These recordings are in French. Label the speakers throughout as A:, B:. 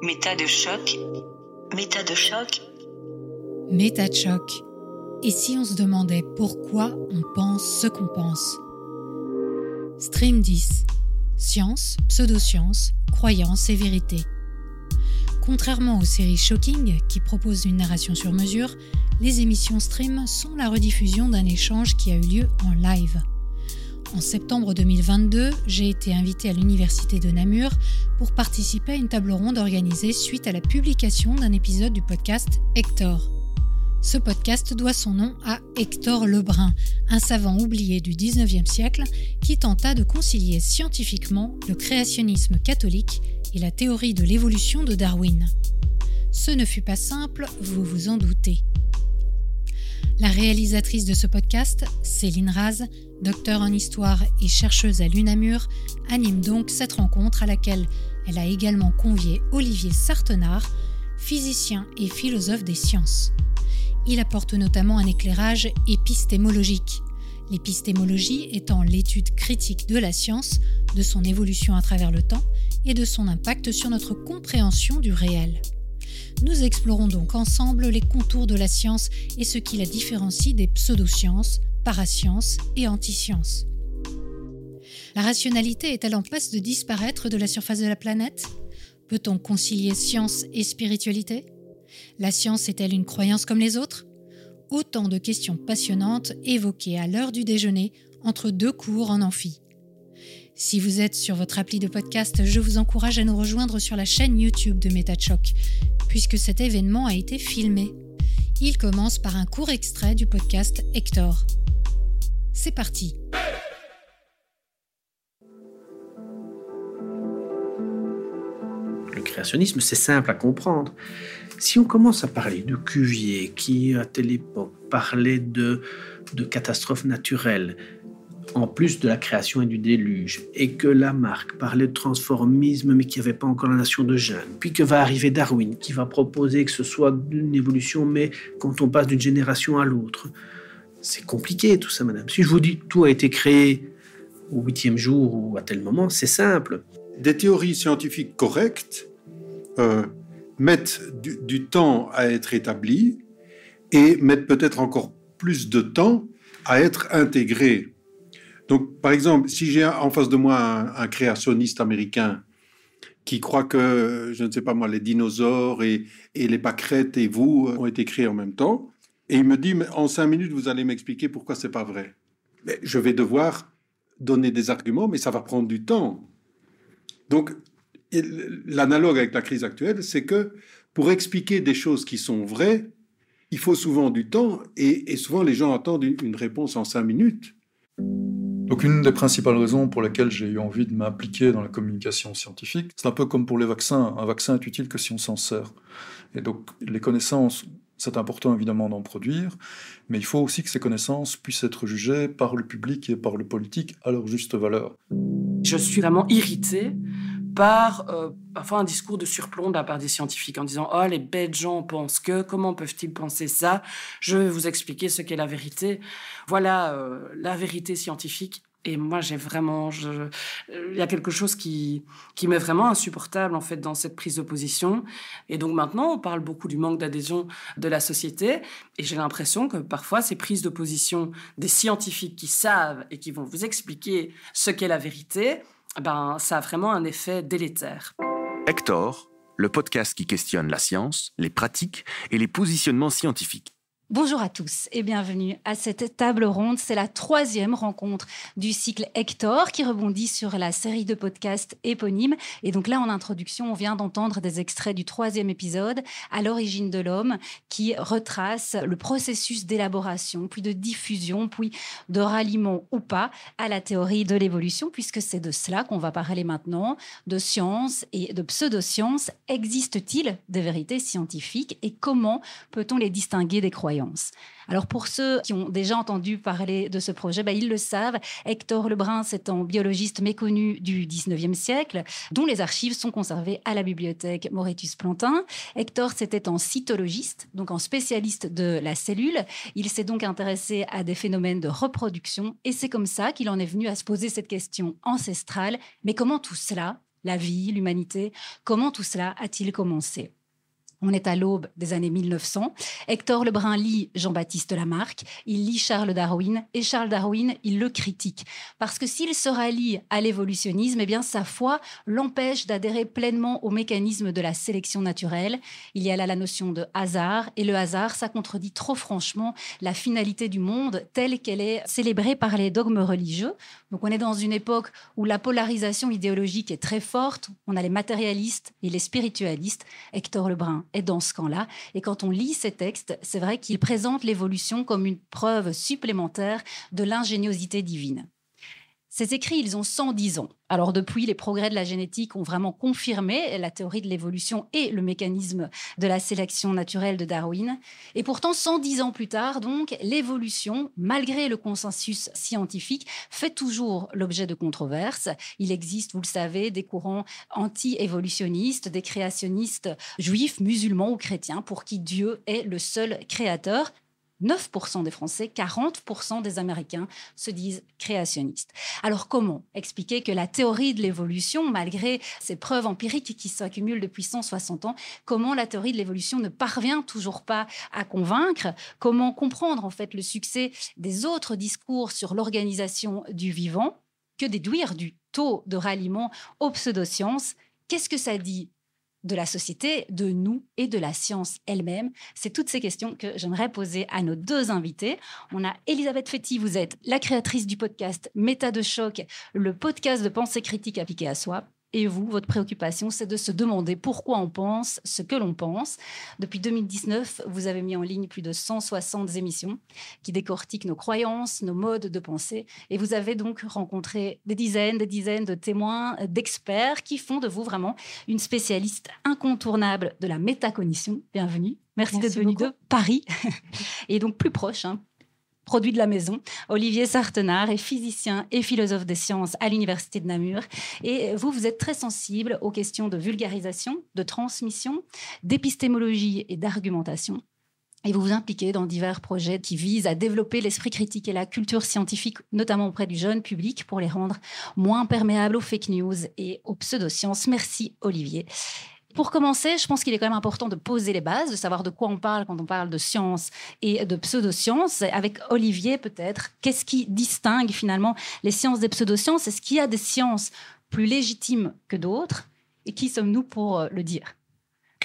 A: Méta de choc. Méta de choc.
B: Méta de choc. Et si on se demandait pourquoi on pense ce qu'on pense? Stream 10. Science, pseudoscience, croyance et vérité. Contrairement aux séries Shocking, qui proposent une narration sur mesure, les émissions Stream sont la rediffusion d'un échange qui a eu lieu en live. En septembre 2022, j'ai été invité à l'Université de Namur pour participer à une table ronde organisée suite à la publication d'un épisode du podcast Hector. Ce podcast doit son nom à Hector Lebrun, un savant oublié du 19e siècle qui tenta de concilier scientifiquement le créationnisme catholique et la théorie de l'évolution de Darwin. Ce ne fut pas simple, vous vous en doutez. La réalisatrice de ce podcast, Céline Raz, docteur en histoire et chercheuse à l'UNAMUR, anime donc cette rencontre à laquelle elle a également convié Olivier Sartenard, physicien et philosophe des sciences. Il apporte notamment un éclairage épistémologique, l'épistémologie étant l'étude critique de la science, de son évolution à travers le temps et de son impact sur notre compréhension du réel. Nous explorons donc ensemble les contours de la science et ce qui la différencie des pseudosciences, parasciences et antisciences. La rationalité est-elle en passe de disparaître de la surface de la planète? Peut-on concilier science et spiritualité? La science est-elle une croyance comme les autres? Autant de questions passionnantes évoquées à l'heure du déjeuner entre deux cours en amphi. Si vous êtes sur votre appli de podcast, je vous encourage à nous rejoindre sur la chaîne YouTube de MetaChoc, puisque cet événement a été filmé. Il commence par un court extrait du podcast Hector. C'est parti
C: Le créationnisme, c'est simple à comprendre. Si on commence à parler de Cuvier, qui à telle époque parlait de, de catastrophes naturelles, en plus de la création et du déluge, et que Lamarck parlait de transformisme, mais qu'il n'y avait pas encore la nation de Jeanne, puis que va arriver Darwin, qui va proposer que ce soit une évolution, mais quand on passe d'une génération à l'autre. C'est compliqué tout ça, madame. Si je vous dis tout a été créé au huitième jour ou à tel moment, c'est simple.
D: Des théories scientifiques correctes euh, mettent du temps à être établies et mettent peut-être encore plus de temps à être intégrées. Donc, par exemple, si j'ai en face de moi un, créationniste américain qui croit que, je ne sais pas moi, les dinosaures et, les pâquerettes et vous ont été créés en même temps, et il me dit, mais en cinq minutes, vous allez m'expliquer pourquoi c'est pas vrai. Mais je vais devoir donner des arguments, mais ça va prendre du temps. Donc, l'analogue avec la crise actuelle, c'est que pour expliquer des choses qui sont vraies, il faut souvent du temps, et souvent les gens attendent une réponse en cinq minutes.
E: Donc une des principales raisons pour lesquelles j'ai eu envie de m'impliquer dans la communication scientifique, c'est un peu comme pour les vaccins. Un vaccin est utile que si on s'en sert. Et donc les connaissances, c'est important évidemment d'en produire, mais il faut aussi que ces connaissances puissent être jugées par le public et par le politique à leur juste valeur.
F: Je suis vraiment irrité par euh, parfois un discours de surplomb de la part des scientifiques en disant Oh, les bêtes gens pensent que, comment peuvent-ils penser ça? Je vais vous expliquer ce qu'est la vérité. Voilà euh, la vérité scientifique. Et moi, j'ai vraiment. Il y a quelque chose qui, qui m'est vraiment insupportable, en fait, dans cette prise de position. Et donc maintenant, on parle beaucoup du manque d'adhésion de la société. Et j'ai l'impression que parfois, ces prises de position des scientifiques qui savent et qui vont vous expliquer ce qu'est la vérité, ben, ça a vraiment un effet délétère.
G: Hector, le podcast qui questionne la science, les pratiques et les positionnements scientifiques.
B: Bonjour à tous et bienvenue à cette table ronde. C'est la troisième rencontre du cycle Hector qui rebondit sur la série de podcasts éponymes. Et donc là, en introduction, on vient d'entendre des extraits du troisième épisode, À l'origine de l'homme, qui retrace le processus d'élaboration, puis de diffusion, puis de ralliement ou pas à la théorie de l'évolution, puisque c'est de cela qu'on va parler maintenant, de science et de pseudosciences. Existe-t-il des vérités scientifiques et comment peut-on les distinguer des croyances? Alors pour ceux qui ont déjà entendu parler de ce projet, bah, ils le savent. Hector Lebrun, c'est un biologiste méconnu du 19e siècle, dont les archives sont conservées à la bibliothèque Moretus Plantin. Hector, c'était un cytologiste, donc un spécialiste de la cellule. Il s'est donc intéressé à des phénomènes de reproduction et c'est comme ça qu'il en est venu à se poser cette question ancestrale. Mais comment tout cela
H: la vie, l'humanité. Comment tout cela a-t-il commencé? On est à l'aube des années 1900. Hector Lebrun lit Jean-Baptiste Lamarck, il lit Charles Darwin et Charles Darwin, il le critique. Parce que s'il se rallie à l'évolutionnisme, eh bien sa foi l'empêche d'adhérer pleinement au mécanisme de la sélection naturelle. Il y a là la notion de hasard et le hasard, ça contredit trop franchement la finalité du monde telle qu'elle est célébrée par les dogmes religieux. Donc on est dans une époque où la polarisation idéologique est très forte. On a les matérialistes et les spiritualistes. Hector Lebrun est dans ce camp-là. Et quand on lit ces textes, c'est vrai qu'il présente l'évolution comme une preuve supplémentaire de l'ingéniosité divine. Ces écrits, ils ont 110 ans. Alors depuis, les progrès de la génétique ont vraiment confirmé la théorie de l'évolution et le mécanisme de la sélection naturelle de Darwin. Et pourtant, 110 ans plus tard, donc, l'évolution, malgré le consensus scientifique, fait toujours l'objet de controverses. Il existe, vous le savez, des courants anti-évolutionnistes, des créationnistes juifs, musulmans ou chrétiens pour qui Dieu est le seul créateur. 9% des Français, 40% des Américains se disent créationnistes. Alors comment expliquer que la théorie de l'évolution, malgré ces preuves empiriques qui s'accumulent depuis 160 ans, comment la théorie de l'évolution ne parvient toujours pas à convaincre? Comment comprendre en fait le succès des autres discours sur l'organisation du vivant? Que déduire du taux de ralliement aux pseudosciences? Qu'est-ce que ça dit de la société, de nous et de la science elle-même C'est toutes ces questions que j'aimerais poser à nos deux invités. On a Elisabeth Fetty, vous êtes la créatrice du podcast Méta de choc, le podcast de pensée critique appliquée à soi. Et vous, votre préoccupation, c'est de se demander pourquoi on pense ce que l'on pense. Depuis 2019, vous avez mis en ligne plus de 160 émissions qui décortiquent nos croyances, nos modes de pensée. Et vous avez donc rencontré des dizaines, des dizaines de témoins, d'experts qui font de vous vraiment une spécialiste incontournable de la métacognition. Bienvenue. Merci, d'être venu de Paris et donc plus proche, hein, produit de la maison. Olivier Sartenard est physicien et philosophe des sciences à l'Université de Namur. Et vous, vous êtes très sensible aux questions de vulgarisation, de transmission, d'épistémologie et d'argumentation. Et vous vous impliquez dans divers projets qui visent à développer l'esprit critique et la culture scientifique, notamment auprès du jeune public, pour les rendre moins perméables aux fake news et aux pseudosciences. Merci Olivier. Pour commencer, je pense qu'il est quand même important de poser les bases, de savoir de quoi on parle quand on parle de science et de pseudosciences. Avec Olivier, peut-être, qu'est-ce qui distingue finalement les sciences des pseudosciences? Est-ce qu'il y a des sciences plus légitimes que d'autres? Et qui sommes-nous pour euh, le dire?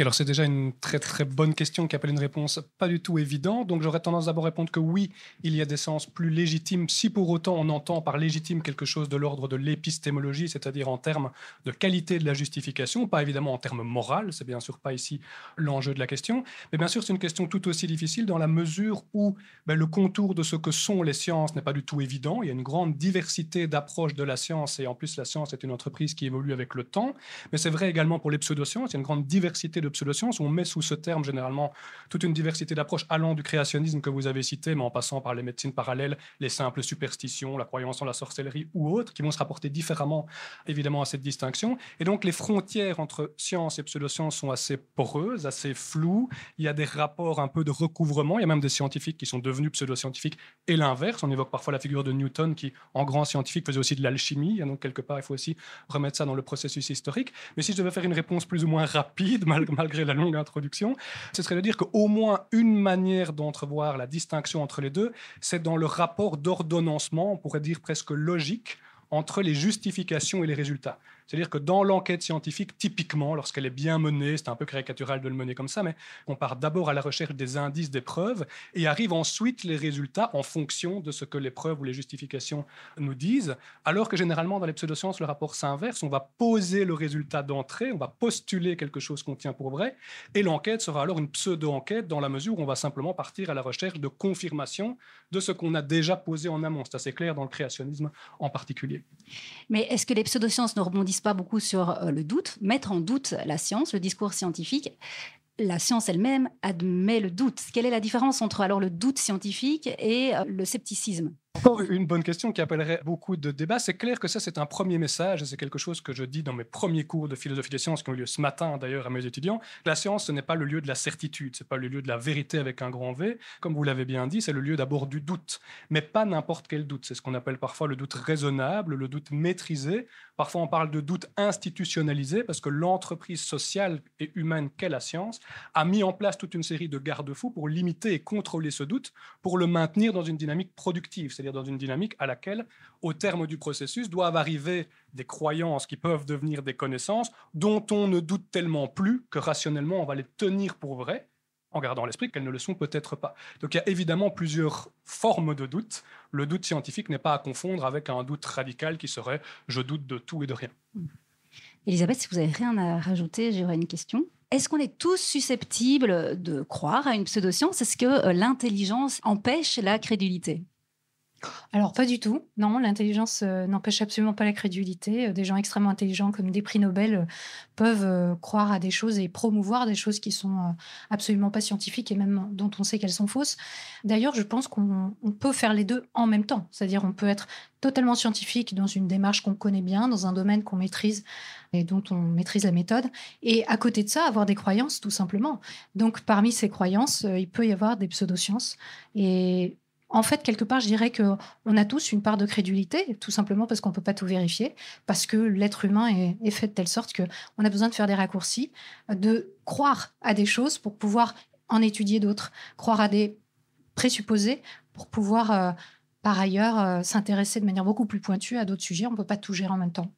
I: Alors c'est déjà une très très bonne question qui appelle une réponse pas du tout évidente. Donc j'aurais tendance d'abord à répondre que oui, il y a des sens plus légitimes, si pour autant on entend par légitime quelque chose de l'ordre de l'épistémologie, c'est-à-dire en termes de qualité de la justification, pas évidemment en termes moraux, c'est bien sûr pas ici l'enjeu de la question, mais bien sûr c'est une question tout aussi difficile dans la mesure où ben, le contour de ce que sont les sciences n'est pas du tout évident. Il y a une grande diversité d'approches de la science et en plus la science est une entreprise qui évolue avec le temps, mais c'est vrai également pour les pseudosciences, il y a une grande diversité de pseudosciences. On met sous ce terme généralement toute une diversité d'approches allant du créationnisme que vous avez cité, mais en passant par les médecines parallèles, les simples superstitions, la croyance en la sorcellerie ou autres, qui vont se rapporter différemment évidemment à cette distinction. Et donc les frontières entre science et pseudosciences sont assez poreuses, assez floues. Il y a des rapports un peu de recouvrement. Il y a même des scientifiques qui sont devenus pseudoscientifiques et l'inverse. On évoque parfois la figure de Newton qui, en grand scientifique, faisait aussi de l'alchimie. Donc quelque part, il faut aussi remettre ça dans le processus historique. Mais si je devais faire une réponse plus ou moins rapide, malgré malgré la longue introduction, ce serait de dire qu'au moins une manière d'entrevoir la distinction entre les deux, c'est dans le rapport d'ordonnancement, on pourrait dire presque logique, entre les justifications et les résultats. C'est-à-dire que dans l'enquête scientifique, typiquement, lorsqu'elle est bien menée, c'est un peu caricatural de le mener comme ça, mais on part d'abord à la recherche des indices des preuves et arrive ensuite les résultats en fonction de ce que les preuves ou les justifications nous disent, alors que généralement dans les pseudosciences, le rapport s'inverse, on va poser le résultat d'entrée, on va postuler quelque chose qu'on tient pour vrai, et l'enquête sera alors une pseudo-enquête dans la mesure où on va simplement partir à la recherche de confirmation de ce qu'on a déjà posé en amont. C'est assez clair dans le créationnisme en particulier.
H: Mais est-ce que les pseudosciences ne rebondissent pas beaucoup sur euh, le doute, mettre en doute la science, le discours scientifique. La science elle-même admet le doute. Quelle est la différence entre alors le doute scientifique et euh, le scepticisme?
I: Une bonne question qui appellerait beaucoup de débats. C'est clair que ça, c'est un premier message, c'est quelque chose que je dis dans mes premiers cours de philosophie des sciences qui ont eu lieu ce matin d'ailleurs à mes étudiants. La science, ce n'est pas le lieu de la certitude, c'est pas le lieu de la vérité avec un grand V. Comme vous l'avez bien dit, c'est le lieu d'abord du doute, mais pas n'importe quel doute. C'est ce qu'on appelle parfois le doute raisonnable, le doute maîtrisé. Parfois, on parle de doute institutionnalisé parce que l'entreprise sociale et humaine qu'est la science a mis en place toute une série de garde-fous pour limiter et contrôler ce doute, pour le maintenir dans une dynamique productive c'est-à-dire dans une dynamique à laquelle, au terme du processus, doivent arriver des croyances qui peuvent devenir des connaissances dont on ne doute tellement plus que rationnellement on va les tenir pour vraies en gardant l'esprit qu'elles ne le sont peut-être pas. Donc il y a évidemment plusieurs formes de doute. Le doute scientifique n'est pas à confondre avec un doute radical qui serait je doute de tout et de rien.
H: Elisabeth, si vous n'avez rien à rajouter, j'aurais une question. Est-ce qu'on est tous susceptibles de croire à une pseudoscience? Est-ce que euh, l'intelligence empêche la crédulité?
B: Alors, pas du tout. Non, l'intelligence euh, n'empêche absolument pas la crédulité. Euh, des gens extrêmement intelligents comme des prix Nobel euh, peuvent croire à des choses et promouvoir des choses qui sont absolument pas scientifiques et même dont on sait qu'elles sont fausses. D'ailleurs, je pense qu'on peut faire les deux en même temps. C'est-à-dire, on peut être totalement scientifique dans une démarche qu'on connaît bien, dans un domaine qu'on maîtrise et dont on maîtrise la méthode, et à côté de ça, avoir des croyances, tout simplement. Donc, parmi ces croyances, il peut y avoir des pseudosciences. Et en fait, quelque part, je dirais que on a tous une part de crédulité, tout simplement parce qu'on ne peut pas tout vérifier, parce que l'être humain est, fait de telle sorte que on a besoin de faire des raccourcis, de croire à des choses pour pouvoir en étudier d'autres, croire à des présupposés pour pouvoir, euh, par ailleurs, euh, s'intéresser de manière beaucoup plus pointue à d'autres sujets. On ne peut pas tout gérer en même temps.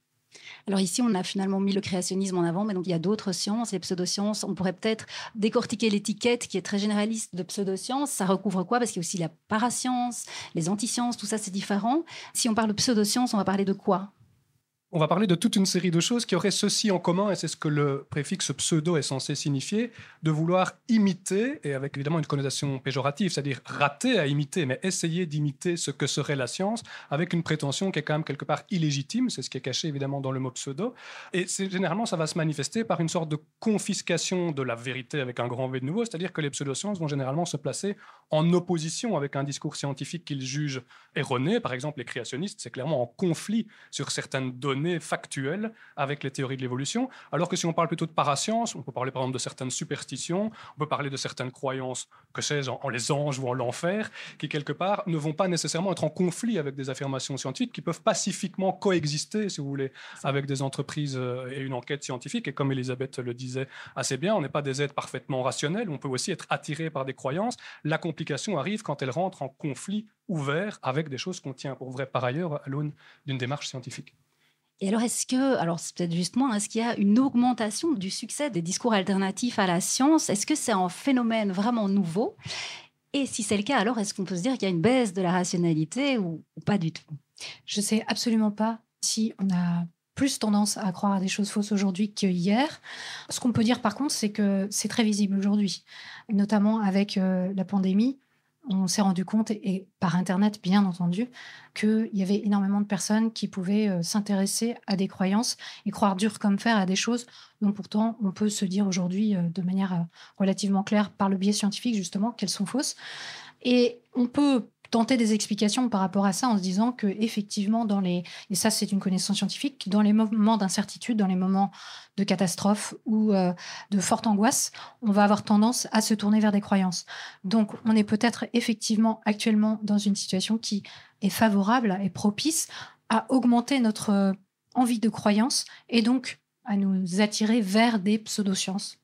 H: Alors ici, on a finalement mis le créationnisme en avant, mais donc il y a d'autres sciences, les pseudosciences. On pourrait peut-être décortiquer l'étiquette qui est très généraliste de pseudosciences. Ça recouvre quoi? Parce qu'il y a aussi la parascience, les antisciences, tout ça c'est différent. Si on parle de pseudosciences, on va parler de quoi?
I: On va parler de toute une série de choses qui auraient ceci en commun, et c'est ce que le préfixe pseudo est censé signifier, de vouloir imiter, et avec évidemment une connotation péjorative, c'est-à-dire rater à imiter, mais essayer d'imiter ce que serait la science, avec une prétention qui est quand même quelque part illégitime, c'est ce qui est caché évidemment dans le mot pseudo, et généralement ça va se manifester par une sorte de confiscation de la vérité avec un grand V de nouveau, c'est-à-dire que les pseudosciences vont généralement se placer en opposition avec un discours scientifique qu'ils jugent erroné, par exemple les créationnistes, c'est clairement en conflit sur certaines données factuelles avec les théories de l'évolution, alors que si on parle plutôt de parascience, on peut parler par exemple de certaines superstitions, on peut parler de certaines croyances, que sais-je, en, les anges ou en l'enfer, qui quelque part ne vont pas nécessairement être en conflit avec des affirmations scientifiques, qui peuvent pacifiquement coexister, si vous voulez, avec des entreprises euh, et une enquête scientifique. Et comme Elisabeth le disait assez bien, on n'est pas des êtres parfaitement rationnels, on peut aussi être attiré par des croyances. La complication arrive quand elle rentre en conflit ouvert avec des choses qu'on tient pour vrai par ailleurs à l'aune d'une démarche scientifique.
H: Et alors, est-ce que, alors c'est peut-être justement, est-ce qu'il y a une augmentation du succès des discours alternatifs à la science? Est-ce que c'est un phénomène vraiment nouveau? Et si c'est le cas, alors est-ce qu'on peut se dire qu'il y a une baisse de la rationalité ou, pas du tout?
B: Je ne sais absolument pas si on a plus tendance à croire à des choses fausses aujourd'hui qu'hier. Ce qu'on peut dire par contre, c'est que c'est très visible aujourd'hui, notamment avec euh, la pandémie on s'est rendu compte, et, par Internet bien entendu, qu'il y avait énormément de personnes qui pouvaient euh, s'intéresser à des croyances et croire dur comme fer à des choses dont pourtant on peut se dire aujourd'hui euh, de manière euh, relativement claire par le biais scientifique justement qu'elles sont fausses. Et on peut tenter des explications par rapport à ça en se disant que effectivement dans les et ça c'est une connaissance scientifique dans les moments d'incertitude dans les moments de catastrophe ou euh, de forte angoisse on va avoir tendance à se tourner vers des croyances. Donc on est peut-être effectivement actuellement dans une situation qui est favorable et propice à augmenter notre euh, envie de croyance et donc à nous attirer vers des pseudosciences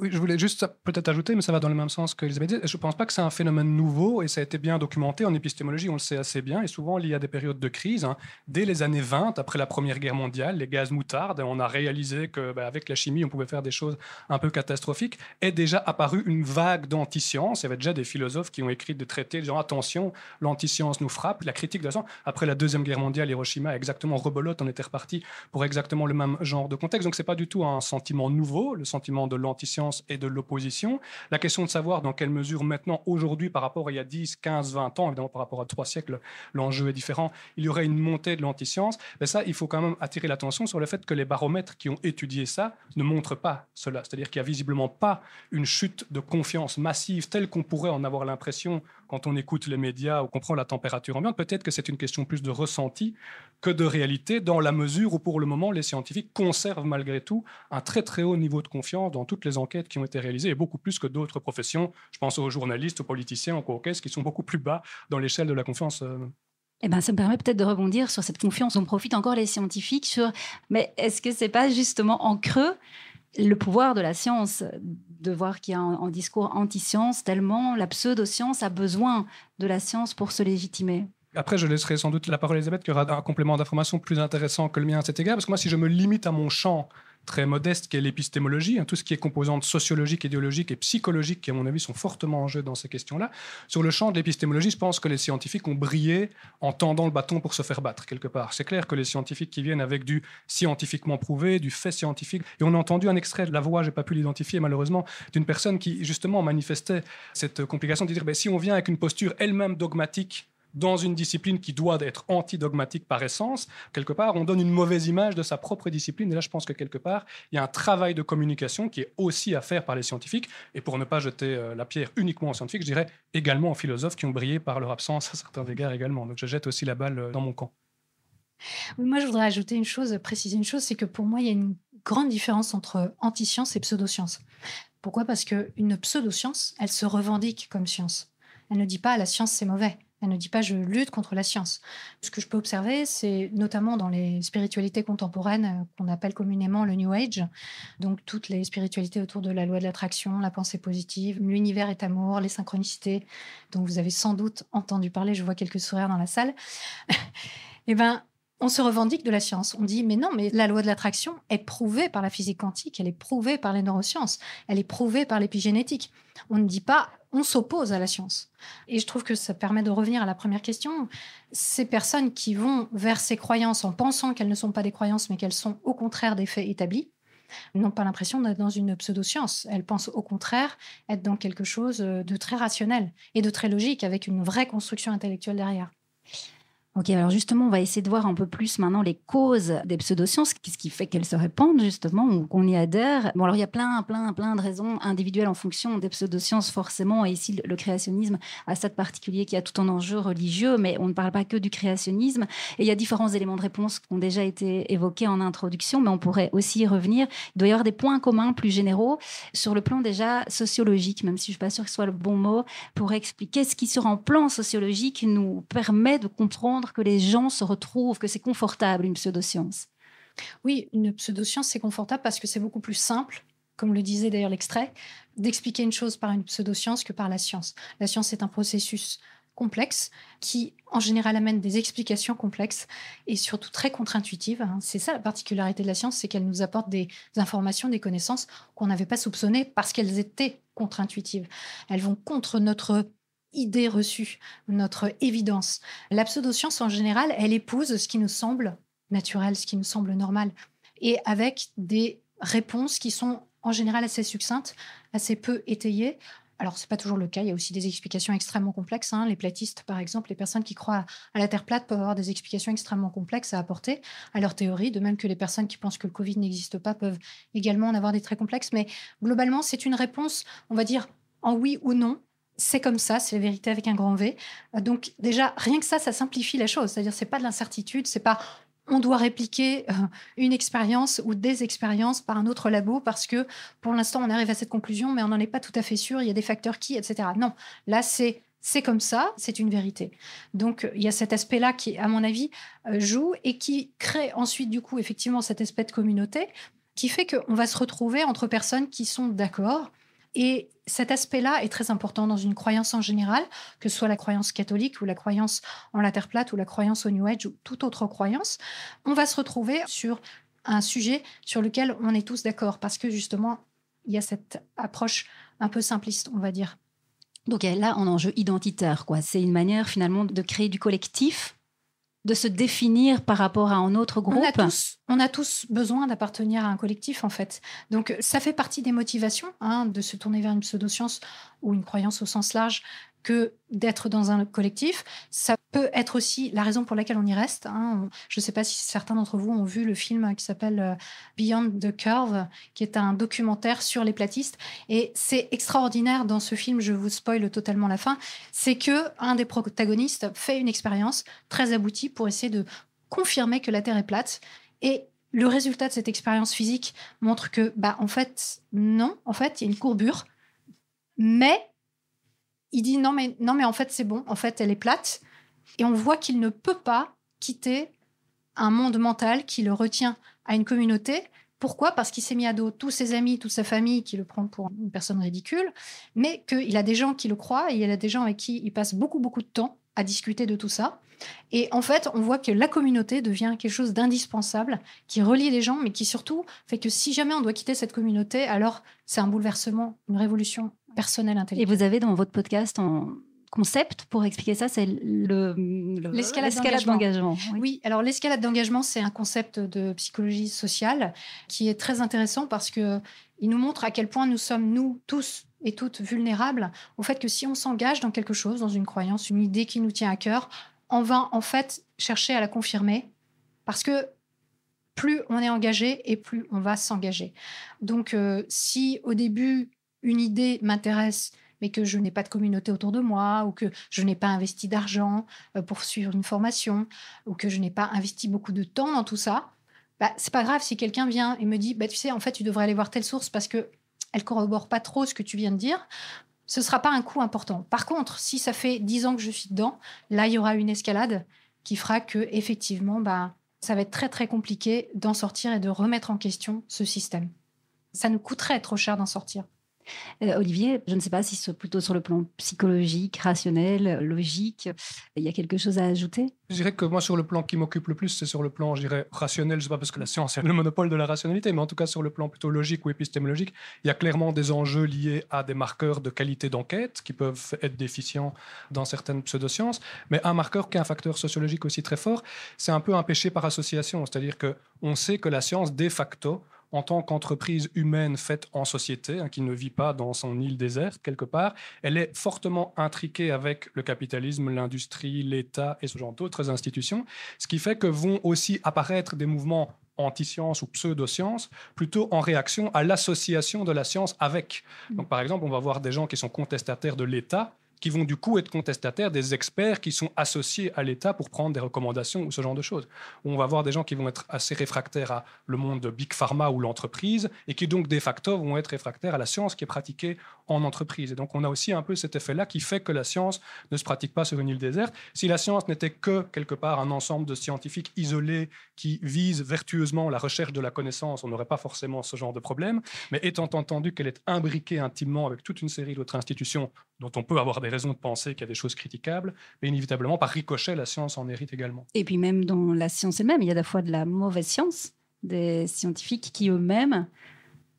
H: oui,
I: je voulais juste peut-être ajouter, mais ça va dans le même sens que Elisabeth dit. Je ne pense pas que c'est un phénomène nouveau et ça a été bien documenté en épistémologie, on le sait assez bien, et souvent il y a des périodes de crise. Hein. Dès les années 20, après la Première Guerre mondiale, les gaz moutarde, on a réalisé qu'avec bah, la chimie, on pouvait faire des choses un peu catastrophiques, est déjà apparue une vague d'anti-science. Il y avait déjà des philosophes qui ont écrit des traités disant attention, l'anti-science nous frappe, la critique de la science. Après la Deuxième Guerre mondiale, Hiroshima, exactement rebolote, on était reparti pour exactement le même genre de contexte. Donc c'est pas du tout un sentiment nouveau, le sentiment de l'antiscience et de l'opposition. La question de savoir dans quelle mesure maintenant, aujourd'hui, par rapport à il y a 10, 15, 20 ans, évidemment par rapport à trois siècles, l'enjeu est différent, il y aurait une montée de l'antiscience, mais ça, il faut quand même attirer l'attention sur le fait que les baromètres qui ont étudié ça ne montrent pas cela. C'est-à-dire qu'il n'y a visiblement pas une chute de confiance massive telle qu'on pourrait en avoir l'impression quand on écoute les médias ou qu'on prend la température ambiante, peut-être que c'est une question plus de ressenti que de réalité, dans la mesure où pour le moment, les scientifiques conservent malgré tout un très très haut niveau de confiance dans toutes les enquêtes qui ont été réalisées, et beaucoup plus que d'autres professions. Je pense aux journalistes, aux politiciens, aux coquesses, qui sont beaucoup plus bas dans l'échelle de la confiance. euh,
H: Eh ben, ça me permet peut-être de rebondir sur cette confiance dont profitent encore les scientifiques sur mais est-ce que c'est pas justement en creux le pouvoir de la science de voir qu'il y a un, discours anti-science tellement la pseudo-science a besoin de la science pour se légitimer
I: Après, je laisserai sans doute la parole à Elisabeth, qui aura un complément d'information plus intéressant que le mien à cet égard. Parce que moi, si je me limite à mon champ très modeste, qui est l'épistémologie, hein, tout ce qui est composante sociologique, idéologique et psychologique, qui, à mon avis, sont fortement en jeu dans ces questions-là. Sur le champ de l'épistémologie, je pense que les scientifiques ont brillé en tendant le bâton pour se faire battre, quelque part. C'est clair que les scientifiques qui viennent avec du scientifiquement prouvé, du fait scientifique, et on a entendu un extrait de la voix, j'ai pas pu l'identifier malheureusement, d'une personne qui, justement, manifestait cette complication de dire, ben, si on vient avec une posture elle-même dogmatique, dans une discipline qui doit être anti-dogmatique par essence, quelque part, on donne une mauvaise image de sa propre discipline. Et là, je pense que quelque part, il y a un travail de communication qui est aussi à faire par les scientifiques. Et pour ne pas jeter euh, la pierre uniquement aux scientifiques, je dirais également aux philosophes qui ont brillé par leur absence à certains égards également. Donc je jette aussi la balle euh, dans mon camp.
B: Oui, moi, je voudrais ajouter une chose, préciser une chose, c'est que pour moi, il y a une grande différence entre anti-science et pseudo-science. Pourquoi? Parce qu'une pseudo-science, elle se revendique comme science. Elle ne dit pas la science c'est mauvais. Elle ne dit pas je lutte contre la science. Ce que je peux observer, c'est notamment dans les spiritualités contemporaines euh, qu'on appelle communément le New Age, donc toutes les spiritualités autour de la loi de l'attraction, la pensée positive, l'univers est amour, les synchronicités, dont vous avez sans doute entendu parler, je vois quelques sourires dans la salle. eh ben, on se revendique de la science. On dit, mais non, mais la loi de l'attraction est prouvée par la physique quantique, elle est prouvée par les neurosciences, elle est prouvée par l'épigénétique. On ne dit pas, on s'oppose à la science. Et je trouve que ça permet de revenir à la première question. Ces personnes qui vont vers ces croyances en pensant qu'elles ne sont pas des croyances, mais qu'elles sont au contraire des faits établis, n'ont pas l'impression d'être dans une pseudo-science. Elles pensent au contraire être dans quelque chose de très rationnel et de très logique, avec une vraie construction intellectuelle derrière.
H: Ok, alors justement, on va essayer de voir un peu plus maintenant les causes des pseudosciences, qu'est-ce qui fait qu'elles se répandent justement ou qu'on y adhère. Bon, alors il y a plein, plein, plein de raisons individuelles en fonction des pseudosciences forcément, et ici le créationnisme a ça de particulier qui a tout un enjeu religieux, mais on ne parle pas que du créationnisme. Et il y a différents éléments de réponse qui ont déjà été évoqués en introduction, mais on pourrait aussi y revenir. Il doit y avoir des points communs plus généraux sur le plan déjà sociologique, même si je ne suis pas sûre que ce soit le bon mot, pour expliquer ce qui sur un plan sociologique nous permet de comprendre que les gens se retrouvent, que c'est confortable une pseudoscience.
B: Oui, une pseudoscience, c'est confortable parce que c'est beaucoup plus simple, comme le disait d'ailleurs l'extrait, d'expliquer une chose par une pseudoscience que par la science. La science est un processus complexe qui, en général, amène des explications complexes et surtout très contre-intuitives. hein. C'est ça la particularité de la science, c'est qu'elle nous apporte des informations, des connaissances qu'on n'avait pas soupçonnées parce qu'elles étaient contre-intuitives. Elles vont contre notre idée reçue, notre évidence. La pseudoscience, en général, elle épouse ce qui nous semble naturel, ce qui nous semble normal, et avec des réponses qui sont en général assez succinctes, assez peu étayées. Alors, c'est pas toujours le cas. Il y a aussi des explications extrêmement complexes. hein. Les platistes, par exemple, les personnes qui croient à la Terre plate peuvent avoir des explications extrêmement complexes à apporter à leur théorie, de même que les personnes qui pensent que le Covid n'existe pas peuvent également en avoir des très complexes. Mais globalement, c'est une réponse, on va dire, en oui ou non, c'est comme ça, c'est la vérité avec un grand V. Euh, Donc déjà, rien que ça, ça simplifie la chose. C'est-à-dire, c'est pas de l'incertitude, c'est pas on doit répliquer euh, une expérience ou des expériences par un autre labo parce que pour l'instant on arrive à cette conclusion, mais on n'en est pas tout à fait sûr. Il y a des facteurs qui, etc. Non, là c'est c'est comme ça, c'est une vérité. Donc il y a cet aspect-là qui, à mon avis, euh, joue et qui crée ensuite du coup effectivement cet aspect de communauté qui fait qu'on va se retrouver entre personnes qui sont d'accord. Et cet aspect-là est très important dans une croyance en général, que ce soit la croyance catholique ou la croyance en la Terre plate ou la croyance au New Age ou toute autre croyance. On va se retrouver sur un sujet sur lequel on est tous d'accord parce que justement, il y a cette approche un peu simpliste, on va dire.
H: Donc là un enjeu identitaire, quoi. C'est une manière finalement de créer du collectif, de se définir par rapport à un autre groupe.
B: On a tous on a tous besoin d'appartenir à un collectif, en fait. Donc, ça fait partie des motivations hein, de se tourner vers une pseudoscience ou une croyance au sens large que d'être dans un collectif. Ça peut être aussi la raison pour laquelle on y reste. hein. Je ne sais pas si certains d'entre vous ont vu le film qui s'appelle euh, Beyond the Curve, qui est un documentaire sur les platistes. Et c'est extraordinaire dans ce film, je vous spoil totalement la fin, c'est que un des protagonistes fait une expérience très aboutie pour essayer de confirmer que la Terre est plate. Et le résultat de cette expérience physique montre que, bah, en fait, non, en fait, il y a une courbure, mais il dit non, mais, non, mais en fait, c'est bon, en fait, elle est plate. Et on voit qu'il ne peut pas quitter un monde mental qui le retient à une communauté. Pourquoi? Parce qu'il s'est mis à dos tous ses amis, toute sa famille qui le prend pour une personne ridicule, mais qu'il a des gens qui le croient et il a des gens avec qui il passe beaucoup, beaucoup de temps à discuter de tout ça. Et en fait, on voit que la communauté devient quelque chose d'indispensable, qui relie les gens, mais qui surtout fait que si jamais on doit quitter cette communauté, alors c'est un bouleversement, une révolution personnelle
H: Et
B: intellectuelle.
H: vous avez dans votre podcast un concept pour expliquer ça, c'est le, le-
B: L'escalade
H: d'engagement. Oui.
B: Oui, alors l'escalade d'engagement, c'est un concept de psychologie sociale qui est très intéressant parce que il nous montre à quel point nous sommes, nous, tous et toutes, vulnérables au fait que si on s'engage dans quelque chose, dans une croyance, une idée qui nous tient à cœur, on va en fait chercher à la confirmer parce que plus on est engagé et plus on va s'engager. Donc, euh, si au début, une idée m'intéresse, mais que je n'ai pas de communauté autour de moi, ou que je n'ai pas investi d'argent euh, pour suivre une formation, ou que je n'ai pas investi beaucoup de temps dans tout ça, bah, c'est pas grave si quelqu'un vient et me dit, bah, tu sais, en fait, tu devrais aller voir telle source parce que elle corrobore pas trop ce que tu viens de dire. Ce sera pas un coût important. Par contre, si ça fait dix ans que je suis dedans, là, il y aura une escalade qui fera que effectivement, bah, ça va être très très compliqué d'en sortir et de remettre en question ce système. Ça nous coûterait trop cher d'en sortir.
H: Euh, Olivier, je ne sais pas si c'est plutôt sur le plan psychologique, rationnel, logique, il y a quelque chose à ajouter?
I: Je dirais que moi, sur le plan qui m'occupe le plus, c'est sur le plan, je dirais, rationnel. Je sais pas parce que la science est le monopole de la rationalité, mais en tout cas, sur le plan plutôt logique ou épistémologique, il y a clairement des enjeux liés à des marqueurs de qualité d'enquête qui peuvent être déficients dans certaines pseudosciences. Mais un marqueur qui est un facteur sociologique aussi très fort, c'est un peu un péché par association. C'est-à-dire que on sait que la science, de facto, en tant qu'entreprise humaine faite en société, hein, qui ne vit pas dans son île déserte quelque part, elle est fortement intriquée avec le capitalisme, l'industrie, l'État et ce genre d'autres institutions, ce qui fait que vont aussi apparaître des mouvements anti-science ou pseudo-science, plutôt en réaction à l'association de la science avec. Donc, par exemple, on va voir des gens qui sont contestataires de l'État, qui vont du coup être contestataires des experts qui sont associés à l'État pour prendre des recommandations ou ce genre de choses. On va voir des gens qui vont être assez réfractaires à le monde de Big Pharma ou l'entreprise et qui donc de facto vont être réfractaires à la science qui est pratiquée en entreprise. Et donc on a aussi un peu cet effet-là qui fait que la science ne se pratique pas sur une île déserte. Si la science n'était que quelque part un ensemble de scientifiques isolés qui visent vertueusement la recherche de la connaissance, on n'aurait pas forcément ce genre de problème. Mais étant entendu qu'elle est imbriquée intimement avec toute une série d'autres institutions dont on peut avoir des raisons de penser qu'il y a des choses critiquables, mais inévitablement, par ricochet, la science en hérite également.
H: Et puis même dans la science elle-même, il y a à la fois de la mauvaise science, des scientifiques qui eux-mêmes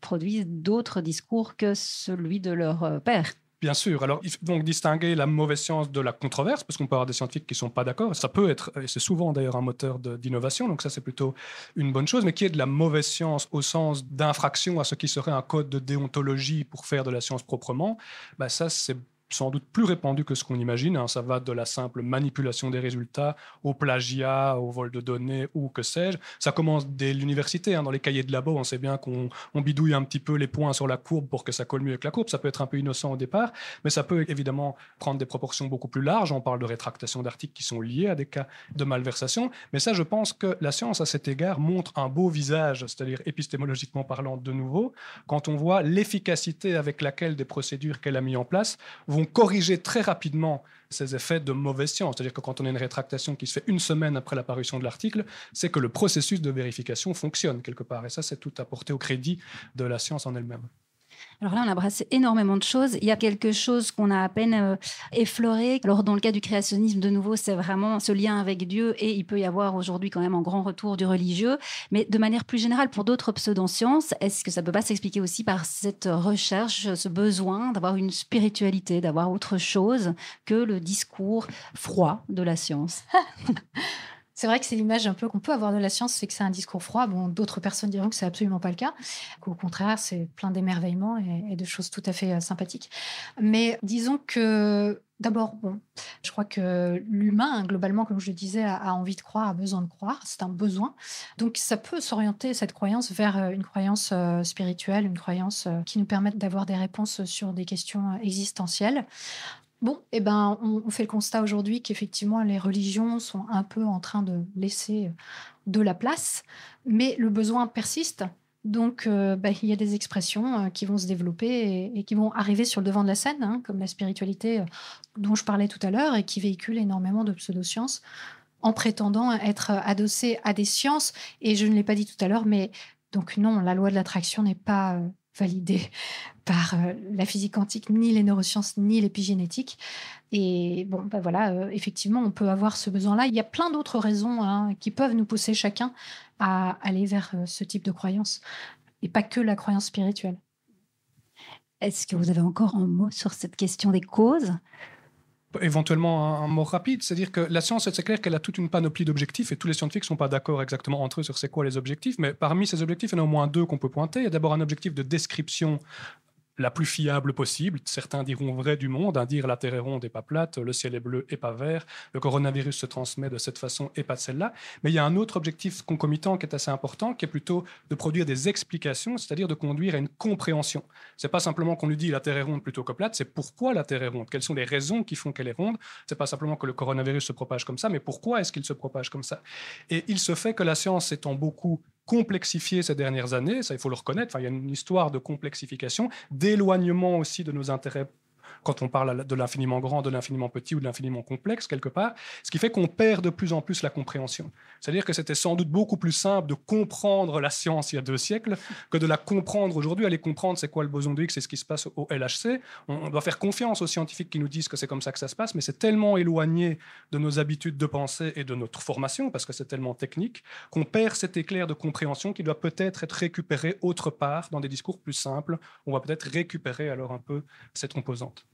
H: produisent d'autres discours que celui de leur euh, père.
I: Bien sûr. Alors, il faut donc distinguer la mauvaise science de la controverse, parce qu'on peut avoir des scientifiques qui ne sont pas d'accord. Ça peut être, et c'est souvent d'ailleurs un moteur d'innovation, donc ça c'est plutôt une bonne chose, mais qui est de la mauvaise science au sens d'infraction à ce qui serait un code de déontologie pour faire de la science proprement, bah ça c'est sans doute plus répandu que ce qu'on imagine. hein. Ça va de la simple manipulation des résultats au plagiat, au vol de données ou que sais-je. Ça commence dès l'université. hein. Dans les cahiers de labo, on sait bien qu'on on bidouille un petit peu les points sur la courbe pour que ça colle mieux avec la courbe. Ça peut être un peu innocent au départ, mais ça peut évidemment prendre des proportions beaucoup plus larges. On parle de rétractation d'articles qui sont liés à des cas de malversation. Mais ça, je pense que la science, à cet égard, montre un beau visage, c'est-à-dire épistémologiquement parlant de nouveau, quand on voit l'efficacité avec laquelle des procédures qu'elle a mis en place corriger très rapidement ces effets de mauvaise science. C'est-à-dire que quand on a une rétractation qui se fait une semaine après l'apparition de l'article, c'est que le processus de vérification fonctionne quelque part. Et ça, c'est tout apporté au crédit de la science en elle-même.
H: Alors là, on a brassé énormément de choses. Il y a quelque chose qu'on a à peine euh, effleuré. Alors dans le cas du créationnisme, de nouveau, c'est vraiment ce lien avec Dieu et il peut y avoir aujourd'hui quand même un grand retour du religieux. Mais de manière plus générale, pour d'autres pseudosciences, est-ce que ça peut pas s'expliquer aussi par cette recherche, ce besoin d'avoir une spiritualité, d'avoir autre chose que le discours froid de la science?
B: C'est vrai que c'est l'image un peu qu'on peut avoir de la science, c'est que c'est un discours froid. Bon, d'autres personnes diront que c'est absolument pas le cas, qu'au contraire, c'est plein d'émerveillement et, de choses tout à fait euh, sympathiques. Mais disons que D'abord, bon, je crois que l'humain, globalement, comme je le disais, a, envie de croire, a besoin de croire. C'est un besoin. Donc, ça peut s'orienter, cette croyance, vers euh, une croyance euh, spirituelle, une croyance qui nous permette d'avoir des réponses sur des questions existentielles. Bon, eh ben, on, fait le constat aujourd'hui qu'effectivement, les religions sont un peu en train de laisser euh, de la place, mais le besoin persiste. Donc, euh, bah, il y a des expressions euh, qui vont se développer et, qui vont arriver sur le devant de la scène, hein, comme la spiritualité dont je parlais tout à l'heure et qui véhicule énormément de pseudosciences en prétendant être adossée à des sciences. Et je ne l'ai pas dit tout à l'heure, mais donc non, la loi de l'attraction n'est pas validée par euh, la physique quantique, ni les neurosciences, ni l'épigénétique. Et bon, ben voilà, euh, effectivement, on peut avoir ce besoin-là. Il y a plein d'autres raisons hein, qui peuvent nous pousser chacun à aller vers euh, ce type de croyance, et pas que la croyance spirituelle.
H: Est-ce que vous avez encore un mot sur cette question des causes?
I: Éventuellement un, mot rapide, c'est-à-dire que la science, c'est clair qu'elle a toute une panoplie d'objectifs et tous les scientifiques ne sont pas d'accord exactement entre eux sur c'est quoi les objectifs, mais parmi ces objectifs, il y en a au moins deux qu'on peut pointer. Il y a d'abord un objectif de description la plus fiable possible. Certains diront vrai du monde, à dire la Terre est ronde et pas plate, le ciel est bleu et pas vert, le coronavirus se transmet de cette façon et pas de celle-là. Mais il y a un autre objectif concomitant qui est assez important, qui est plutôt de produire des explications, c'est-à-dire de conduire à une compréhension. C'est pas simplement qu'on lui dit la Terre est ronde plutôt que plate, c'est pourquoi la Terre est ronde, quelles sont les raisons qui font qu'elle est ronde. C'est pas simplement que le coronavirus se propage comme ça, mais pourquoi est-ce qu'il se propage comme ça? Et il se fait que la science étant beaucoup complexifié ces dernières années, ça il faut le reconnaître, enfin, il y a une histoire de complexification, d'éloignement aussi de nos intérêts quand on parle de l'infiniment grand, de l'infiniment petit ou de l'infiniment complexe, quelque part, ce qui fait qu'on perd de plus en plus la compréhension. C'est-à-dire que c'était sans doute beaucoup plus simple de comprendre la science il y a deux siècles que de la comprendre aujourd'hui. Aller comprendre c'est quoi le boson de Higgs, c'est ce qui se passe au LHC. On, doit faire confiance aux scientifiques qui nous disent que c'est comme ça que ça se passe, mais c'est tellement éloigné de nos habitudes de pensée et de notre formation, parce que c'est tellement technique, qu'on perd cet éclair de compréhension qui doit peut-être être récupéré autre part, dans des discours plus simples. On va peut-être récupérer alors un peu cette composante.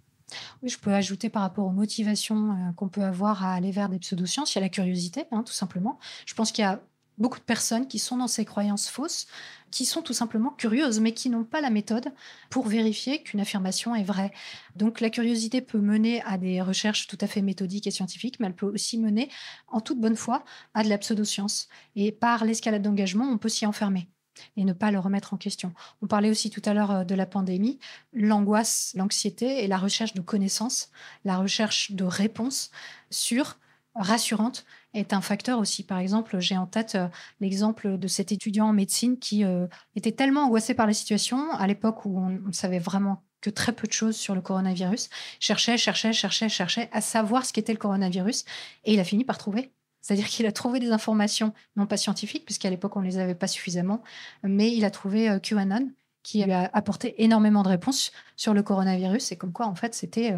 B: Oui, je peux ajouter par rapport aux motivations euh, qu'on peut avoir à aller vers des pseudosciences, il y a la curiosité, hein, tout simplement. Je pense qu'il y a beaucoup de personnes qui sont dans ces croyances fausses, qui sont tout simplement curieuses, mais qui n'ont pas la méthode pour vérifier qu'une affirmation est vraie. Donc la curiosité peut mener à des recherches tout à fait méthodiques et scientifiques, mais elle peut aussi mener, en toute bonne foi, à de la pseudoscience. Et par l'escalade d'engagement, on peut s'y enfermer et ne pas le remettre en question. On parlait aussi tout à l'heure euh, de la pandémie, l'angoisse, l'anxiété et la recherche de connaissances, la recherche de réponses sûres, rassurantes, est un facteur aussi. Par exemple, j'ai en tête euh, l'exemple de cet étudiant en médecine qui euh, était tellement angoissé par la situation à l'époque où on ne savait vraiment que très peu de choses sur le coronavirus, cherchait, cherchait, cherchait, cherchait à savoir ce qu'était le coronavirus, et il a fini par trouver c'est-à-dire qu'il a trouvé des informations, non pas scientifiques, puisqu'à l'époque on ne les avait pas suffisamment, mais il a trouvé euh, QAnon qui lui a apporté énormément de réponses sur le coronavirus et comme quoi en fait c'était euh,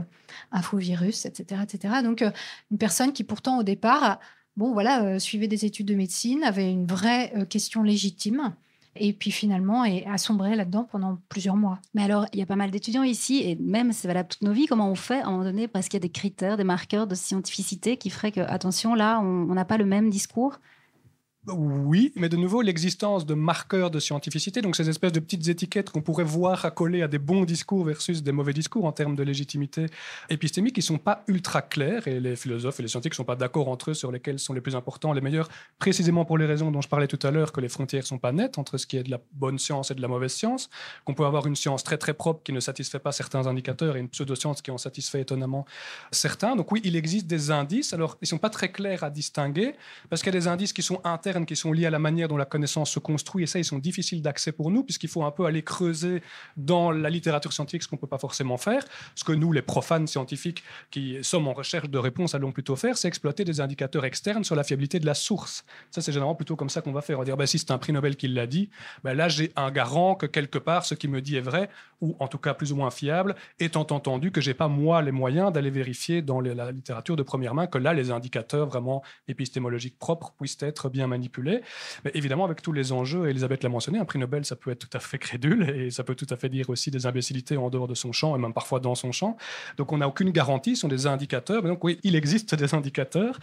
B: un faux virus, etc., etc. Donc euh, une personne qui pourtant au départ, bon voilà, suivait des études de médecine, avait une vraie question légitime et puis finalement et a sombré là-dedans pendant plusieurs mois.
H: Mais alors, il y a pas mal d'étudiants ici, et même c'est valable toutes nos vies, comment on fait à un moment donné, parce qu'il y a des critères, des marqueurs de scientificité qui feraient que, attention, là, on n'a pas le même discours
I: oui, mais de nouveau, l'existence de marqueurs de scientificité, donc ces espèces de petites étiquettes qu'on pourrait voir accolées à des bons discours versus des mauvais discours en termes de légitimité épistémique, qui ne sont pas ultra clairs, et les philosophes et les scientifiques ne sont pas d'accord entre eux sur lesquels sont les plus importants, les meilleurs, précisément pour les raisons dont je parlais tout à l'heure, que les frontières ne sont pas nettes entre ce qui est de la bonne science et de la mauvaise science, qu'on peut avoir une science très très propre qui ne satisfait pas certains indicateurs et une pseudo-science qui en satisfait étonnamment certains. Donc oui, il existe des indices, alors ils ne sont pas très clairs à distinguer, parce qu'il y a des indices qui sont qui sont liés à la manière dont la connaissance se construit, et ça, ils sont difficiles d'accès pour nous, puisqu'il faut un peu aller creuser dans la littérature scientifique ce qu'on ne peut pas forcément faire. Ce que nous, les profanes scientifiques qui sommes en recherche de réponses, allons plutôt faire, c'est exploiter des indicateurs externes sur la fiabilité de la source. Ça, c'est généralement plutôt comme ça qu'on va faire. On va dire, ben, si c'est un prix Nobel qui l'a dit, ben, là, j'ai un garant que quelque part, ce qui me dit est vrai, ou en tout cas plus ou moins fiable, étant entendu que j'ai pas, moi, les moyens d'aller vérifier dans la littérature de première main que là, les indicateurs vraiment épistémologiques propres puissent être bien manipulés manipuler. Mais évidemment, avec tous les enjeux, Elisabeth l'a mentionné, un prix Nobel, ça peut être tout à fait crédule et ça peut tout à fait dire aussi des imbécilités en dehors de son champ et même parfois dans son champ. Donc on n'a aucune garantie, ce sont des indicateurs. Mais donc oui, il existe des indicateurs.